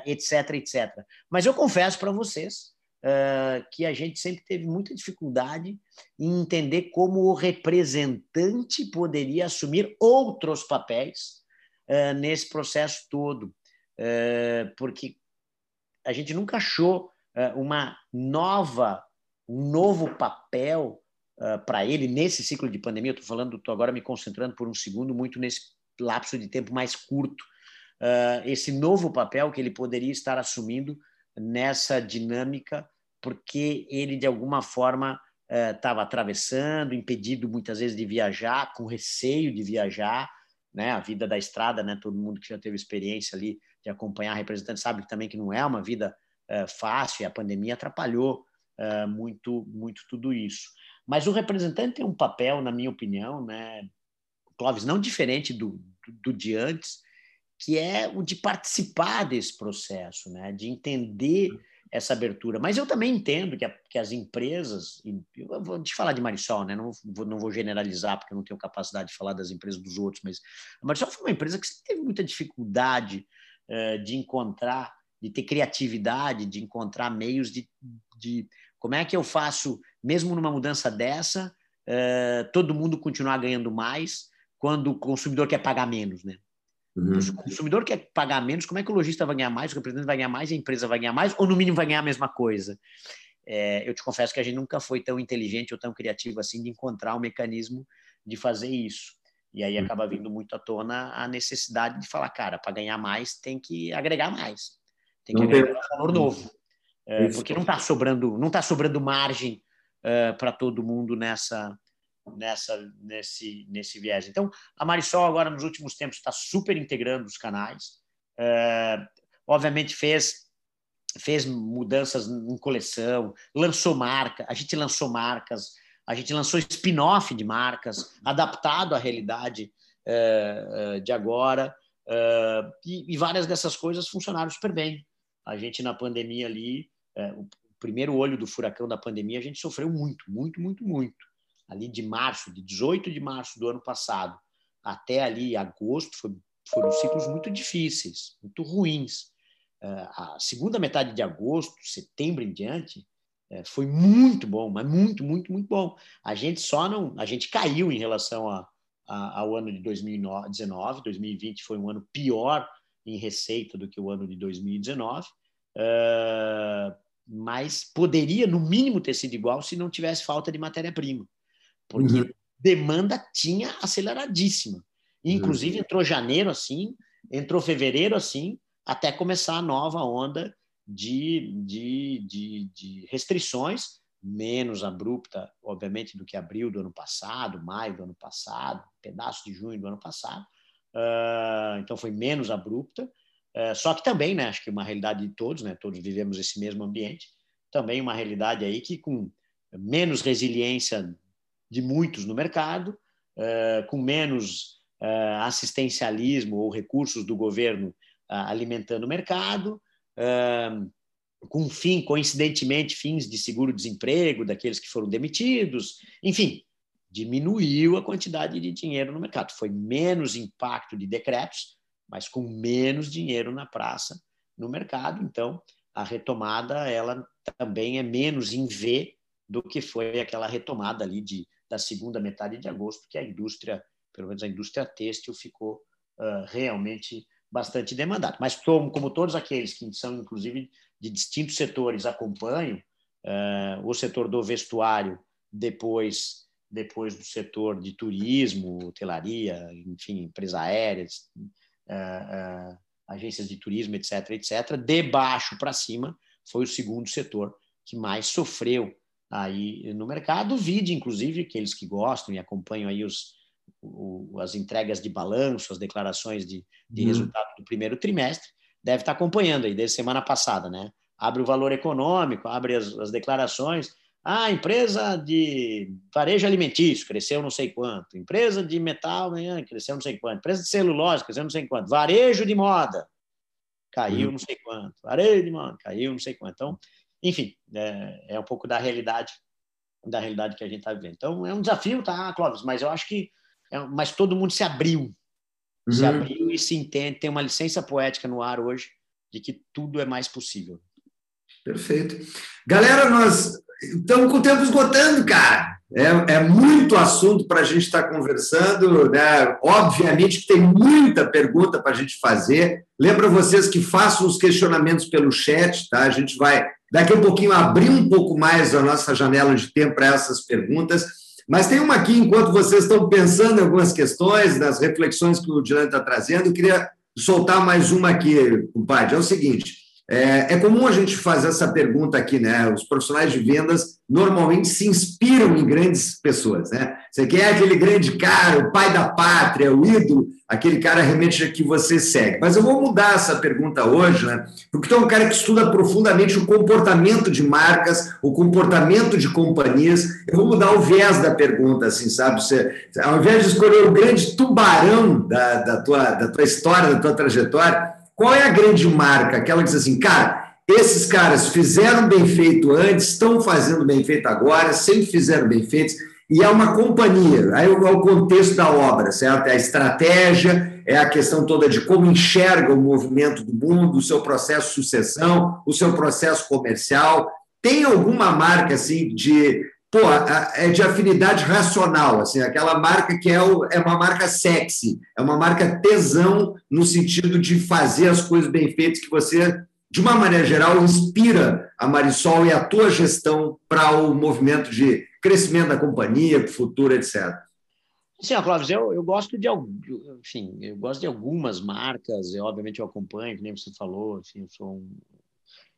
etc, eh, etc. Mas eu confesso para vocês uh, que a gente sempre teve muita dificuldade em entender como o representante poderia assumir outros papéis uh, nesse processo todo, porque a gente nunca achou uma nova, um novo papel para ele nesse ciclo de pandemia. Estou falando, estou agora me concentrando por um segundo muito nesse lapso de tempo mais curto uh, esse novo papel que ele poderia estar assumindo nessa dinâmica, porque ele, de alguma forma, estava atravessando, impedido muitas vezes de viajar, com receio de viajar, né? a vida da estrada, né? todo mundo que já teve experiência ali de acompanhar representantes sabe também que não é uma vida fácil, e a pandemia atrapalhou muito, muito tudo isso. Mas o representante tem um papel, na minha opinião, né, Clóvis, não diferente do, do, do de antes, que é o de participar desse processo, né? de entender essa abertura. Mas eu também entendo que, a, que as empresas, eu vou te falar de Marisol, né? não, vou, não vou generalizar, porque eu não tenho capacidade de falar das empresas dos outros, mas a Marisol foi uma empresa que teve muita dificuldade uh, de encontrar, de ter criatividade, de encontrar meios de, de como é que eu faço, mesmo numa mudança dessa, uh, todo mundo continuar ganhando mais quando o consumidor quer pagar menos, né? Uhum. Se o consumidor quer pagar menos, como é que o lojista vai ganhar mais, o representante vai ganhar mais, a empresa vai ganhar mais, ou no mínimo vai ganhar a mesma coisa? É, eu te confesso que a gente nunca foi tão inteligente ou tão criativo assim de encontrar um mecanismo de fazer isso. E aí acaba vindo muito à tona a necessidade de falar, cara, para ganhar mais tem que agregar mais, tem que agregar tem... valor novo, é, porque não está sobrando, não tá sobrando margem é, para todo mundo nessa nessa nesse nesse viés. Então, a Marisol agora nos últimos tempos está super integrando os canais. É, obviamente fez fez mudanças em coleção, lançou marca, a gente lançou marcas, a gente lançou spin-off de marcas, adaptado à realidade é, é de agora, é, e, e, várias dessas coisas funcionaram super bem. A gente na pandemia ali, é, o primeiro olho do furacão da pandemia, a gente sofreu muito, muito, muito, muito. Ali de março, de 18 de março do ano passado até ali agosto, foi, foram ciclos muito difíceis, muito ruins. Uh, a segunda metade de agosto, setembro em diante, uh, foi muito bom, mas muito, muito, muito bom. A gente só não, a gente caiu em relação a, a, ao ano de 2019, 2020 foi um ano pior em receita do que o ano de 2019. Uh, mas poderia, no mínimo, ter sido igual se não tivesse falta de matéria-prima, porque uhum. demanda tinha aceleradíssima. Inclusive, uhum. entrou janeiro assim, entrou fevereiro assim, até começar a nova onda de, de, de, de restrições, menos abrupta, obviamente, do que abril do ano passado, maio do ano passado, pedaço de junho do ano passado. Uh, então, foi menos abrupta, é, só que também, né, acho que uma realidade de todos, né, todos vivemos esse mesmo ambiente, também uma realidade aí que com menos resiliência de muitos no mercado, é, com menos assistencialismo ou recursos do governo alimentando o mercado, com fim, coincidentemente, fins de seguro-desemprego daqueles que foram demitidos, enfim, diminuiu a quantidade de dinheiro no mercado. Foi menos impacto de decretos, mas com menos dinheiro na praça, no mercado. Então, a retomada ela também é menos em V do que foi aquela retomada ali de, da segunda metade de agosto, que a indústria, pelo menos a indústria têxtil, ficou uh, realmente bastante demandada. Mas como, como todos aqueles que são, inclusive, de distintos setores acompanham, uh, o setor do vestuário, depois depois do setor de turismo, hotelaria, enfim, empresas aéreas, uh, agências de turismo, etc., etc., de baixo para cima foi o segundo setor que mais sofreu aí no mercado. Vide, inclusive, aqueles que gostam e acompanham aí os, o, as entregas de balanço, as declarações de, de uhum. resultado do primeiro trimestre, deve estar acompanhando aí desde semana passada, né? Abre o valor econômico, abre as, as declarações, ah, empresa de varejo alimentício cresceu não sei quanto. Empresa de metal né, cresceu não sei quanto. Empresa de celulose cresceu não sei quanto. Varejo de moda caiu uhum. não sei quanto. Varejo de moda caiu não sei quanto. Então, enfim, é, é um pouco da realidade da realidade que a gente está vivendo. Então, é um desafio, tá, Clóvis? Mas eu acho que... É, mas todo mundo se abriu. Uhum. Se abriu e se entende. Tem uma licença poética no ar hoje de que tudo é mais possível. Perfeito. Galera, nós estamos com o tempo esgotando, cara. É, é muito assunto para a gente estar tá conversando, né? Obviamente que tem muita pergunta para a gente fazer. Lembra vocês que façam os questionamentos pelo chat, tá? A gente vai daqui a pouquinho abrir um pouco mais a nossa janela de tempo para essas perguntas. Mas tem uma aqui, enquanto vocês estão pensando em algumas questões, nas reflexões que o Dilan está trazendo, eu queria soltar mais uma aqui, compadre. É o seguinte: é, é, comum a gente fazer essa pergunta aqui, né? Os profissionais de vendas normalmente se inspiram em grandes pessoas, né? Você quer aquele grande cara, o pai da pátria, o ídolo, aquele cara realmente que você segue. Mas eu vou mudar essa pergunta hoje, né? Porque tu é um cara que estuda profundamente o comportamento de marcas, o comportamento de companhias. Eu vou mudar o viés da pergunta, assim, sabe? Você, ao invés de escolher o grande tubarão da, da, tua, da tua história, da tua trajetória, qual é a grande marca? Aquela que diz assim, cara, esses caras fizeram bem feito antes, estão fazendo bem feito agora, sempre fizeram bem feito, e é uma companhia. Aí é o contexto da obra, certo? É a estratégia, é a questão toda de como enxerga o movimento do mundo, o seu processo de sucessão, o seu processo comercial. Tem alguma marca assim de pô, é de afinidade racional, assim, aquela marca que é, o, é uma marca sexy, é uma marca tesão no sentido de fazer as coisas bem feitas que você, de uma maneira geral, inspira a Marisol e a tua gestão para o movimento de crescimento da companhia, futuro, etc. Sim, Clóvis, eu, eu gosto de enfim, eu gosto de algumas marcas, eu, obviamente eu acompanho, que nem você falou, assim, eu sou um,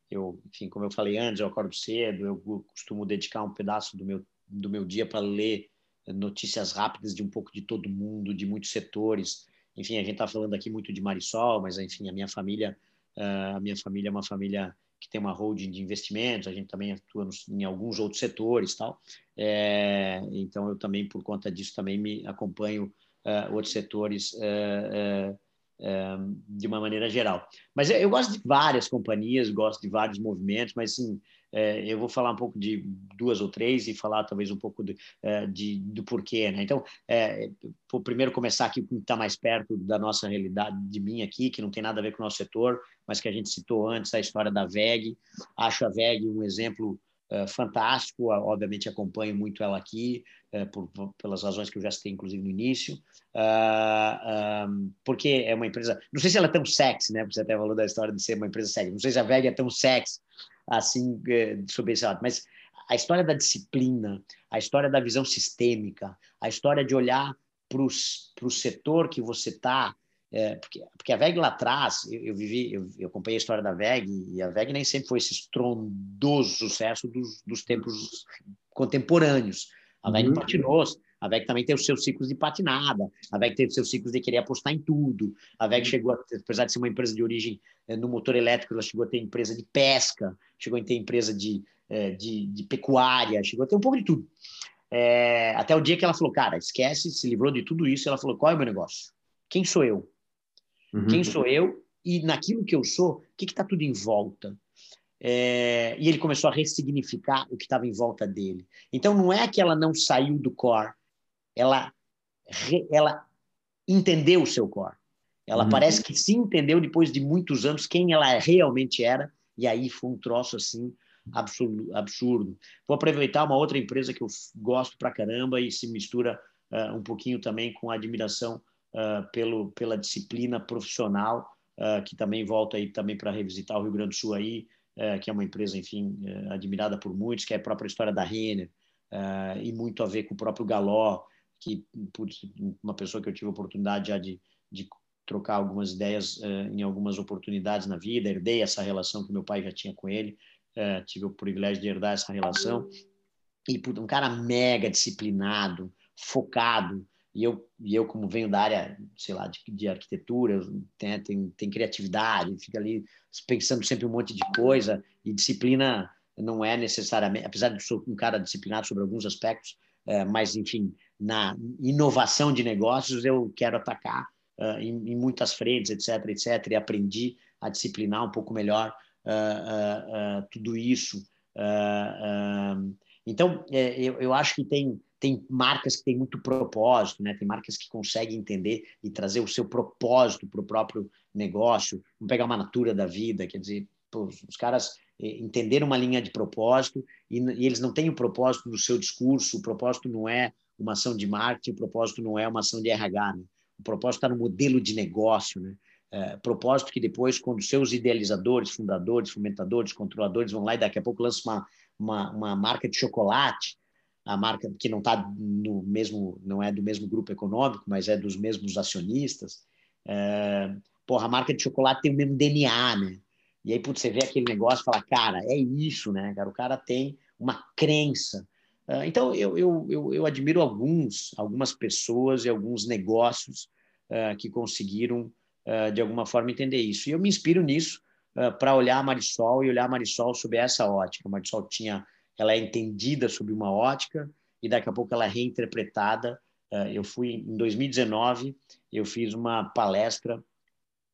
eu, enfim, como eu falei antes, eu acordo cedo, eu costumo dedicar um pedaço do meu, do meu dia para ler notícias rápidas de um pouco de todo mundo, de muitos setores. Enfim, a gente está falando aqui muito de Marisol, mas enfim, a minha família, a minha família é uma família que tem uma holding de investimentos, a gente também atua em alguns outros setores, tal. É, então eu também por conta disso também me acompanho uh, outros setores uh, uh, de uma maneira geral. Mas eu gosto de várias companhias, gosto de vários movimentos, mas assim, é, eu vou falar um pouco de duas ou três e falar talvez um pouco de, é, de do porquê. Né? Então, é, vou primeiro começar aqui com o que está mais perto da nossa realidade, de mim aqui, que não tem nada a ver com o nosso setor, mas que a gente citou antes, a história da VEG. Acho a VEG um exemplo fantástico, obviamente acompanho muito ela aqui, uh, por, pelas razões que eu já citei, inclusive, no início, uh, um, porque é uma empresa, não sei se ela é tão sexy, né, você até falou da história de ser uma empresa sexy, não sei se a VEG é tão sexy, assim eh, sobre esse lado. Mas a história da disciplina, a história da visão sistêmica, a história de olhar para o setor que você está, é, porque, porque a VEG lá atrás, eu, eu vivi, eu, eu, acompanhei a história da VEG e a VEG nem sempre foi esse estrondoso sucesso dos, dos tempos contemporâneos. A VEG uhum. patinou, a VEG também tem os seus ciclos de patinada, a VEG teve os seus ciclos de querer apostar em tudo. A VEG chegou, a, apesar de ser uma empresa de origem é, no motor elétrico, ela chegou a ter empresa de pesca, chegou a ter empresa de, é, de, de pecuária, chegou a ter um pouco de tudo. É, até o dia que ela falou, cara, esquece, se livrou de tudo isso, ela falou, qual é o meu negócio? Quem sou eu? Uhum. Quem sou eu? E naquilo que eu sou, o que está tudo em volta? É, e ele começou a ressignificar o que estava em volta dele. Então, não é que ela não saiu do core, ela, ela entendeu o seu core. Ela uhum. parece que se entendeu depois de muitos anos quem ela realmente era, e aí foi um troço assim absurdo. absurdo. Vou aproveitar uma outra empresa que eu gosto pra caramba e se mistura uh, um pouquinho também com a admiração uh, pelo, pela disciplina profissional, uh, que também volta aí também para revisitar o Rio Grande do Sul aí, que é uma empresa, enfim, admirada por muitos, que é a própria história da Renner, e muito a ver com o próprio Galó, que putz, uma pessoa que eu tive a oportunidade já de, de trocar algumas ideias em algumas oportunidades na vida, herdei essa relação que meu pai já tinha com ele, tive o privilégio de herdar essa relação, e putz, um cara mega disciplinado, focado, e eu, e eu como venho da área, sei lá, de, de arquitetura, tem, tem, tem criatividade, fica ali pensando sempre um monte de coisa, e disciplina não é necessariamente, apesar de ser um cara disciplinado sobre alguns aspectos, é, mas, enfim, na inovação de negócios eu quero atacar uh, em, em, muitas frentes, etc., etc., e aprendi a disciplinar um pouco melhor uh, uh, tudo isso. então, eu, eu acho que tem, tem marcas que têm muito propósito, né? tem marcas que conseguem entender e trazer o seu propósito para o próprio negócio. Vamos pegar uma natura da vida, quer dizer, pô, os caras eh, entenderam uma linha de propósito e, e, eles não têm o propósito no seu discurso, o propósito não é uma ação de marketing, o propósito não é uma ação de RH, né? o propósito está no modelo de negócio, né? É, propósito que depois, quando seus idealizadores, fundadores, fomentadores, controladores vão lá e daqui a pouco lançam uma, uma, uma marca de chocolate, a marca que não está no mesmo, não é do mesmo grupo econômico, mas é dos mesmos acionistas. É, porra, a marca de chocolate tem o mesmo DNA, né? E aí, putz, você vê aquele negócio e fala, cara, é isso, né, cara? O cara tem uma crença, ah, então, eu, eu, eu, eu, admiro alguns, algumas pessoas e alguns negócios uh, que conseguiram, uh, de alguma forma, entender isso. E eu me inspiro nisso para olhar a Marisol e olhar a Marisol sob essa ótica. A Marisol tinha, ela é entendida sob uma ótica e daqui a pouco ela é reinterpretada. eu fui, em 2019, eu fiz uma palestra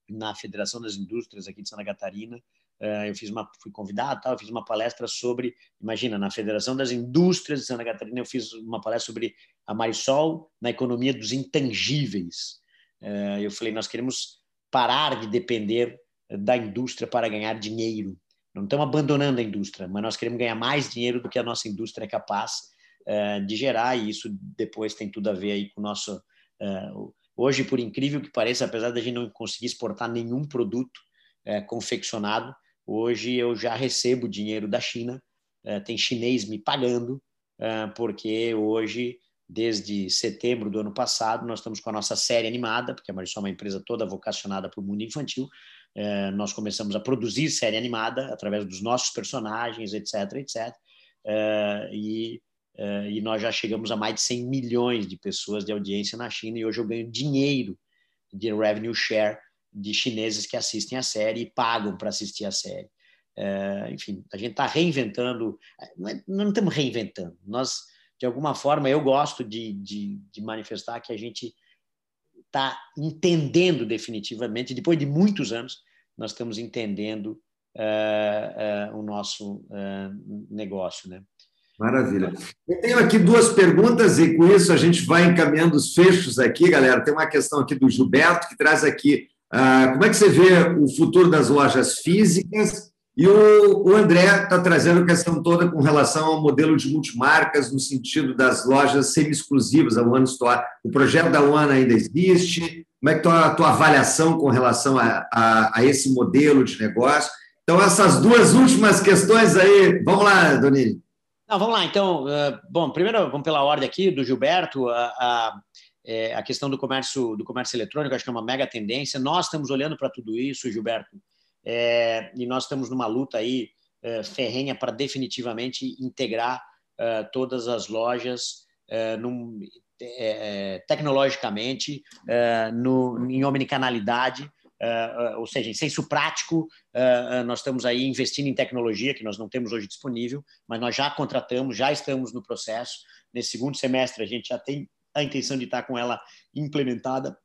na Federação das Indústrias aqui de Santa Catarina, Uh, eu fiz uma, fui convidado, tal, eu fiz uma palestra sobre, imagina, na Federação das Indústrias de Santa Catarina, eu fiz uma palestra sobre a Marisol na economia dos intangíveis. Uh, eu falei, nós queremos parar de depender da indústria para ganhar dinheiro. Não estamos abandonando a indústria, mas nós queremos ganhar mais dinheiro do que a nossa indústria é capaz uh, de gerar, e isso depois tem tudo a ver aí com o nosso. hoje, por incrível que pareça, apesar da gente não conseguir exportar nenhum produto confeccionado, Hoje eu já recebo dinheiro da China, tem chinês me pagando, porque hoje, desde setembro do ano passado, nós estamos com a nossa série animada, porque a Marisol é uma empresa toda vocacionada para o mundo infantil. Eh, nós começamos a produzir série animada através dos nossos personagens, etc, etc. E, e nós já chegamos a mais de 100 milhões de pessoas de audiência na China e hoje eu ganho dinheiro de revenue share de chineses que assistem a série e pagam para assistir a série. Enfim, a gente está reinventando, não, é, não estamos reinventando, nós, de alguma forma, eu gosto de, de, de manifestar que a gente está entendendo definitivamente, depois de muitos anos, nós estamos entendendo o nosso negócio, né? Maravilha. Eu tenho aqui duas perguntas e com isso a gente vai encaminhando os fechos aqui, galera. Tem uma questão aqui do Gilberto que traz aqui como é que você vê o futuro das lojas físicas e o, o André está trazendo a questão toda com relação ao modelo de multimarcas no sentido das lojas semi-exclusivas, a One Store. O projeto da One ainda existe? Como é que está a tua avaliação com relação a, a, a esse modelo de negócio? Então, essas duas últimas questões aí, vamos lá, Donini. Não, vamos lá, então. Uh, bom, primeiro vamos pela ordem aqui do Gilberto. A, a, é, a, questão do comércio do comércio eletrônico, acho que é uma mega tendência. Nós estamos olhando para tudo isso, Gilberto, é, e nós estamos numa luta aí é, ferrenha para definitivamente integrar é, todas as lojas é, num, tecnologicamente no, em omnicanalidade ou seja, em senso prático, nós estamos aí investindo em tecnologia que nós não temos hoje disponível, mas nós já contratamos, já estamos no processo. Nesse segundo semestre, a gente já tem a intenção de estar com ela implementada.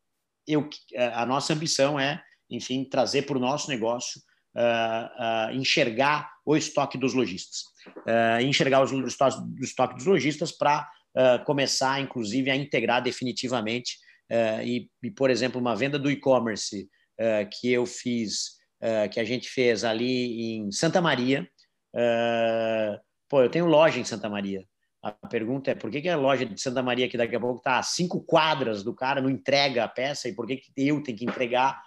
Eu, a nossa ambição é, enfim, trazer para o nosso negócio uh, enxergar o estoque dos lojistas, enxergar os, o estoque dos lojistas para começar, inclusive, a integrar definitivamente e, e, por exemplo, uma venda do e-commerce uh, que eu fiz, uh, que a gente fez ali em Santa Maria. Uh, pô, eu tenho loja em Santa Maria. A pergunta é por que, que a loja de Santa Maria, que daqui a pouco está a cinco quadras do cara, não entrega a peça e por que, que eu tenho que entregar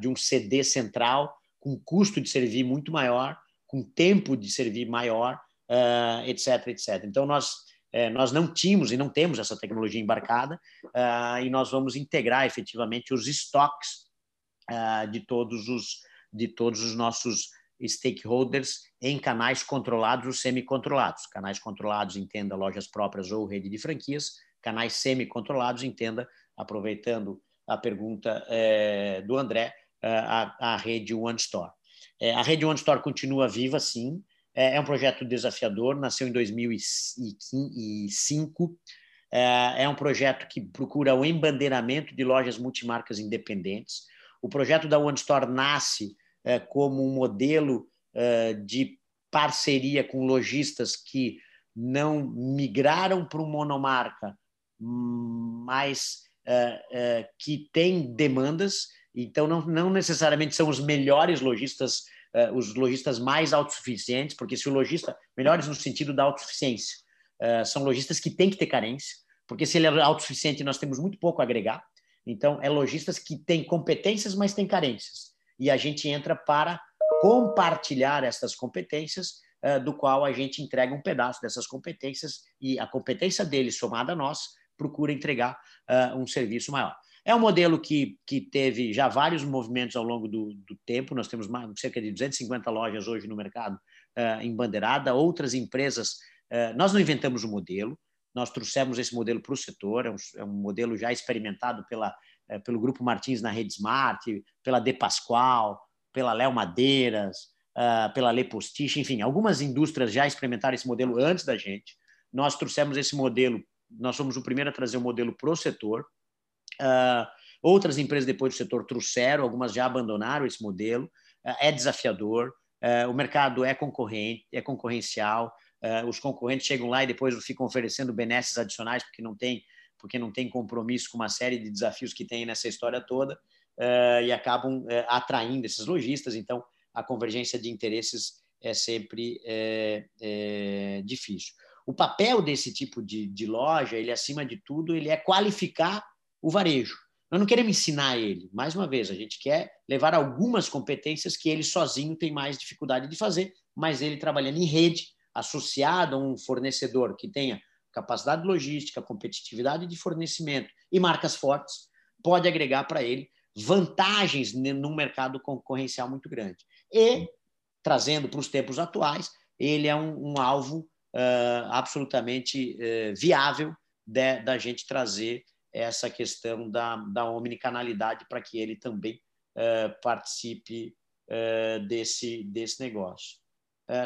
de um CD central com custo de servir muito maior, com tempo de servir maior, etc, etc. Então, nós nós não tínhamos e não temos essa tecnologia embarcada uh, e nós vamos integrar efetivamente os estoques uh, de todos os de todos os nossos stakeholders em canais controlados ou semi-controlados. Canais controlados, entenda lojas próprias ou rede de franquias. Canais semi-controlados, entenda, aproveitando a pergunta é, do André, eh, a, a, rede One Store. É, a rede One Store continua viva, sim. É, é um projeto desafiador, nasceu em 2005. É, um projeto que procura o embandeiramento de lojas multimarcas independentes o projeto da One Store nasce como um modelo de parceria com lojistas que não migraram para o monomarca, mas é, é, que têm demandas. Então, não, não necessariamente são os melhores lojistas, é, os lojistas mais autossuficientes, porque se o lojista, melhores no sentido da autossuficiência, são lojistas que têm que ter carência, porque se ele é autossuficiente, nós temos muito pouco a agregar. Então, é lojistas que têm competências, mas têm carências. E a gente entra para compartilhar essas competências, do qual a gente entrega um pedaço dessas competências e a competência dele, somada a nós, procura entregar uh, um serviço maior. É um modelo que, que teve já vários movimentos ao longo do, do tempo. Nós temos mais, cerca de 250 lojas hoje no mercado uh, em bandeirada. Outras empresas, uh, nós não inventamos o modelo, nós trouxemos esse modelo para o setor, é um, é um, modelo já experimentado pela, é, pelo Grupo Martins na Rede Smart, pela De Pascoal, pela Léo Madeiras, uh, pela Le Postiche, enfim, algumas indústrias já experimentaram esse modelo antes da gente. Nós trouxemos esse modelo, nós fomos o primeiro a trazer o modelo para o setor. Uh, outras empresas depois do setor trouxeram, algumas já abandonaram esse modelo. Uh, é desafiador, o mercado é concorrente, é concorrencial, uh, os concorrentes chegam lá e depois ficam oferecendo benesses adicionais porque não tem porque não tem compromisso com uma série de desafios que tem nessa história toda uh, e acabam uh, atraindo esses lojistas. Então, a convergência de interesses é sempre é, é difícil. O papel desse tipo de, de loja, ele acima de tudo, ele é qualificar o varejo. Nós não queremos ensinar ele. Mais uma vez, a gente quer levar algumas competências que ele sozinho tem mais dificuldade de fazer, mas ele trabalhando em rede, associado a um fornecedor que tenha capacidade logística, competitividade de fornecimento e marcas fortes, pode agregar para ele vantagens num mercado concorrencial muito grande. E, trazendo para os tempos atuais, ele é um, um alvo uh, absolutamente uh, viável de, da gente trazer essa questão da, da omnicanalidade para que ele também uh, participe desse, desse negócio.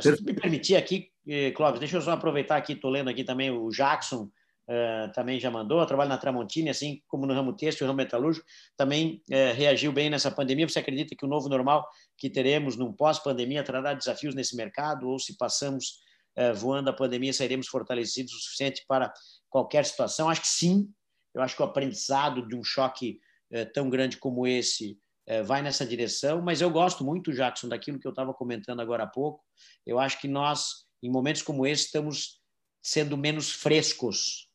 se me permitir aqui, Clóvis, deixa eu só aproveitar aqui, estou lendo aqui também o Jackson, uh, também já mandou, trabalho na Tramontina, assim como no ramo têxtil, no ramo metalúrgico, também uh, reagiu bem nessa pandemia. Você acredita que o novo normal que teremos num pós-pandemia trará desafios nesse mercado? Ou se passamos voando a pandemia, sairemos fortalecidos o suficiente para qualquer situação? Acho que sim. Eu acho que o aprendizado de um choque tão grande como esse vai nessa direção, mas eu gosto muito, Jackson, daquilo que eu estava comentando agora há pouco. Eu acho que nós, em momentos como esse, estamos sendo menos frescos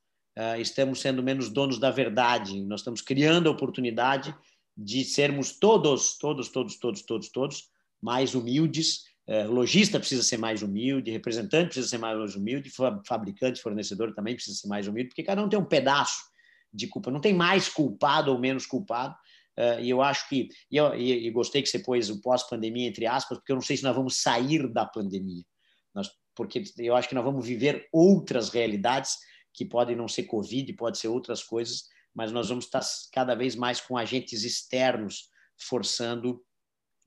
estamos sendo menos donos da verdade. Nós estamos criando a oportunidade de sermos todos, todos, todos, todos, todos, todos mais humildes. Uh, lojista precisa ser mais humilde, representante precisa ser mais humilde, fabricante, fornecedor também precisa ser mais humilde, porque cada um tem um pedaço de culpa. Não tem mais culpado ou menos culpado. Uh, e eu acho que, e, eu, e gostei que você pôs o pós-pandemia entre aspas, porque eu não sei se nós vamos sair da pandemia, nós, porque eu acho que nós vamos viver outras realidades que podem não ser Covid, pode ser outras coisas, mas nós vamos estar cada vez mais com agentes externos forçando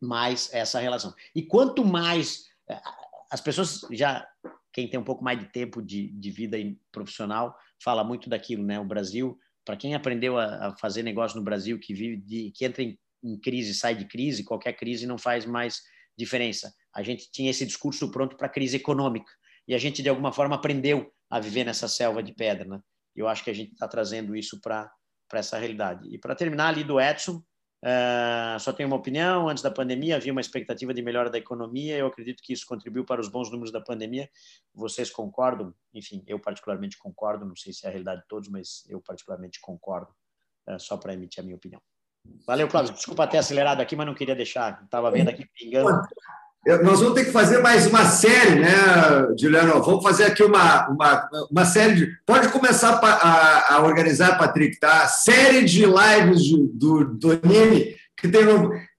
mais essa relação. E quanto mais eh, as pessoas já quem tem um pouco mais de tempo de, de vida profissional fala muito daquilo, né? O Brasil, para quem aprendeu a, a, fazer negócio no Brasil, que vive de, que entra em, em crise, sai de crise, qualquer crise não faz mais diferença. A gente tinha esse discurso pronto para crise econômica e a gente de alguma forma aprendeu a viver nessa selva de pedra, né? Eu acho que a gente está trazendo isso para essa realidade. E para terminar ali do Edson, uh, só tenho uma opinião. Antes da pandemia havia uma expectativa de melhora da economia. Eu acredito que isso contribuiu para os bons números da pandemia. Vocês concordam? Enfim, eu particularmente concordo. Não sei se é a realidade de todos, mas eu particularmente concordo. Uh, só para emitir a minha opinião. Valeu, Cláudio. Desculpa ter acelerado aqui, mas não queria deixar. Estava vendo aqui pingando. Nós vamos ter que fazer mais uma série, né, Juliano? Vamos fazer aqui uma, uma, uma série de. Pode começar a, a organizar, Patrick, tá? Série de lives do, do que tem.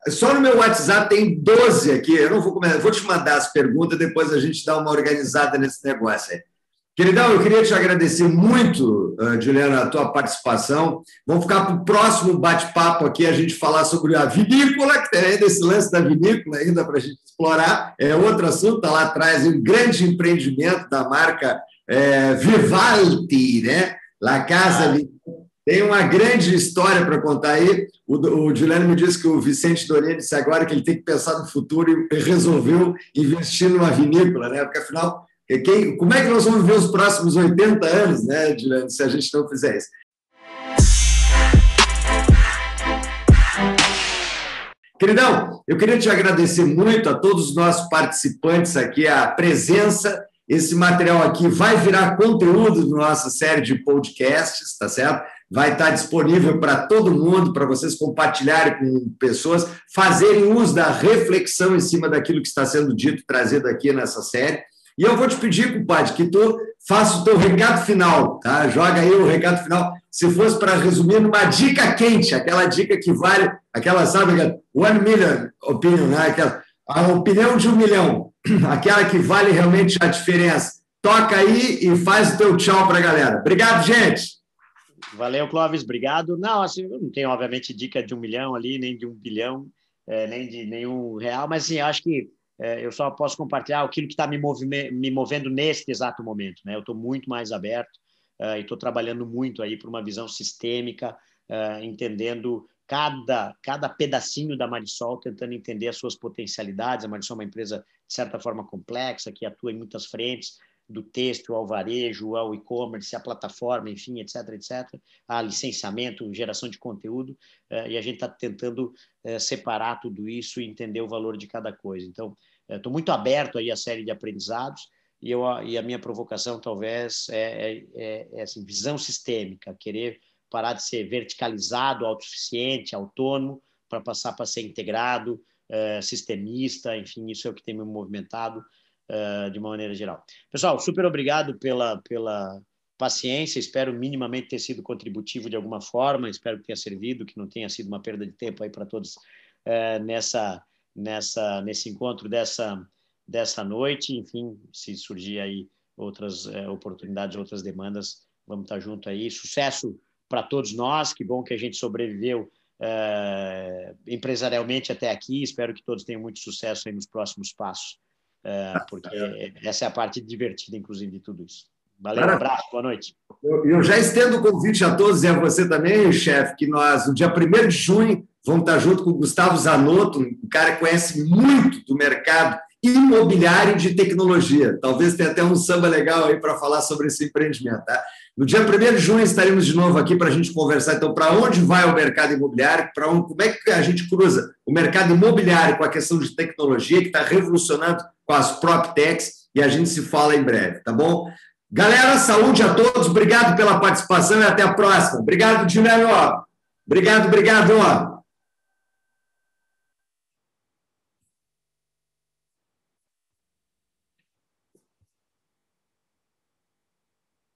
Só no meu WhatsApp tem 12 aqui. Eu não vou começar, vou te mandar as perguntas, depois a gente dá uma organizada nesse negócio aí. Queridão, eu queria te agradecer muito, uh, Juliana, a tua participação. Vamos ficar para o próximo bate-papo aqui, a gente falar sobre a vinícola, que tem ainda esse lance da vinícola ainda para a gente explorar. É outro assunto, está lá atrás, um grande empreendimento da marca é, Vivaldi, né? La Casa Tem uma grande história para contar aí. O, o Juliano me disse que o Vicente Dorinha disse agora que ele tem que pensar no futuro e resolveu investir numa vinícola, né? Porque afinal quem, como é que nós vamos ver os próximos 80 anos, né, Juliano, se a gente não fizer isso? Queridão, eu queria te agradecer muito a todos os nossos participantes aqui, a presença. Esse material aqui vai virar conteúdo da nossa série de podcasts, tá certo? Vai estar disponível para todo mundo, para vocês compartilharem com pessoas, fazerem uso da reflexão em cima daquilo que está sendo dito, trazido aqui nessa série. E eu vou te pedir, compadre, que tu faça o teu recado final, tá? Joga aí o recado final. Se fosse para resumir numa dica quente, aquela dica que vale, aquela, sabe, one million opinion, né? Aquela, a opinião de um milhão, *clears throat* aquela que vale realmente a diferença. Toca aí e faz o teu tchau para a galera. Obrigado, gente. Valeu, Clóvis, obrigado. Não, assim, eu não tenho, obviamente, dica de um milhão ali, nem de um bilhão, é, nem de nenhum real, mas assim, acho que é, eu só posso compartilhar aquilo que está me, me, movendo neste exato momento. Né? Eu estou muito mais aberto uh, e estou trabalhando muito aí para uma visão sistêmica, uh, entendendo cada, cada pedacinho da Marisol, tentando entender as suas potencialidades. A Marisol é uma empresa, de certa forma, complexa, que atua em muitas frentes, do texto ao varejo, ao e-commerce, à plataforma, enfim, etc, etc, a licenciamento, geração de conteúdo, uh, e a gente está tentando uh, separar tudo isso e entender o valor de cada coisa. Então, estou uh, muito aberto aí à série de aprendizados, e, eu, e a minha provocação talvez é, é, é, é assim, visão sistêmica, querer parar de ser verticalizado, autossuficiente, autônomo, para passar para ser integrado, sistemista, enfim, isso é o que tem me movimentado, uh, de uma maneira geral. Pessoal, super obrigado pela, pela paciência, espero minimamente ter sido contributivo de alguma forma, espero que tenha servido, que não tenha sido uma perda de tempo aí para todos uh, nessa, nessa, nesse encontro dessa, dessa noite. Enfim, se surgir aí outras uh, oportunidades, outras demandas, vamos estar junto aí. Sucesso para todos nós, que bom que a gente sobreviveu uh, empresarialmente até aqui. Espero que todos tenham muito sucesso nos próximos passos. É, porque essa é a parte divertida, inclusive, de tudo isso. Valeu, um abraço, boa noite. Eu, eu já estendo o convite a todos e a você também, chefe, que nós, no dia 1 de junho, vamos estar junto com o Gustavo Zanotto, um cara que conhece muito do mercado imobiliário de tecnologia. Talvez tenha até um samba legal aí para falar sobre esse empreendimento. Tá? No dia 1 de junho estaremos de novo aqui para a gente conversar, então, para onde vai o mercado imobiliário, para como é que a gente cruza o mercado imobiliário com a questão de tecnologia, que está revolucionando com as PropTechs, e a gente se fala em breve, tá bom? Galera, saúde a todos, obrigado pela participação e até a próxima. Obrigado, Dinelio. Obrigado, obrigado.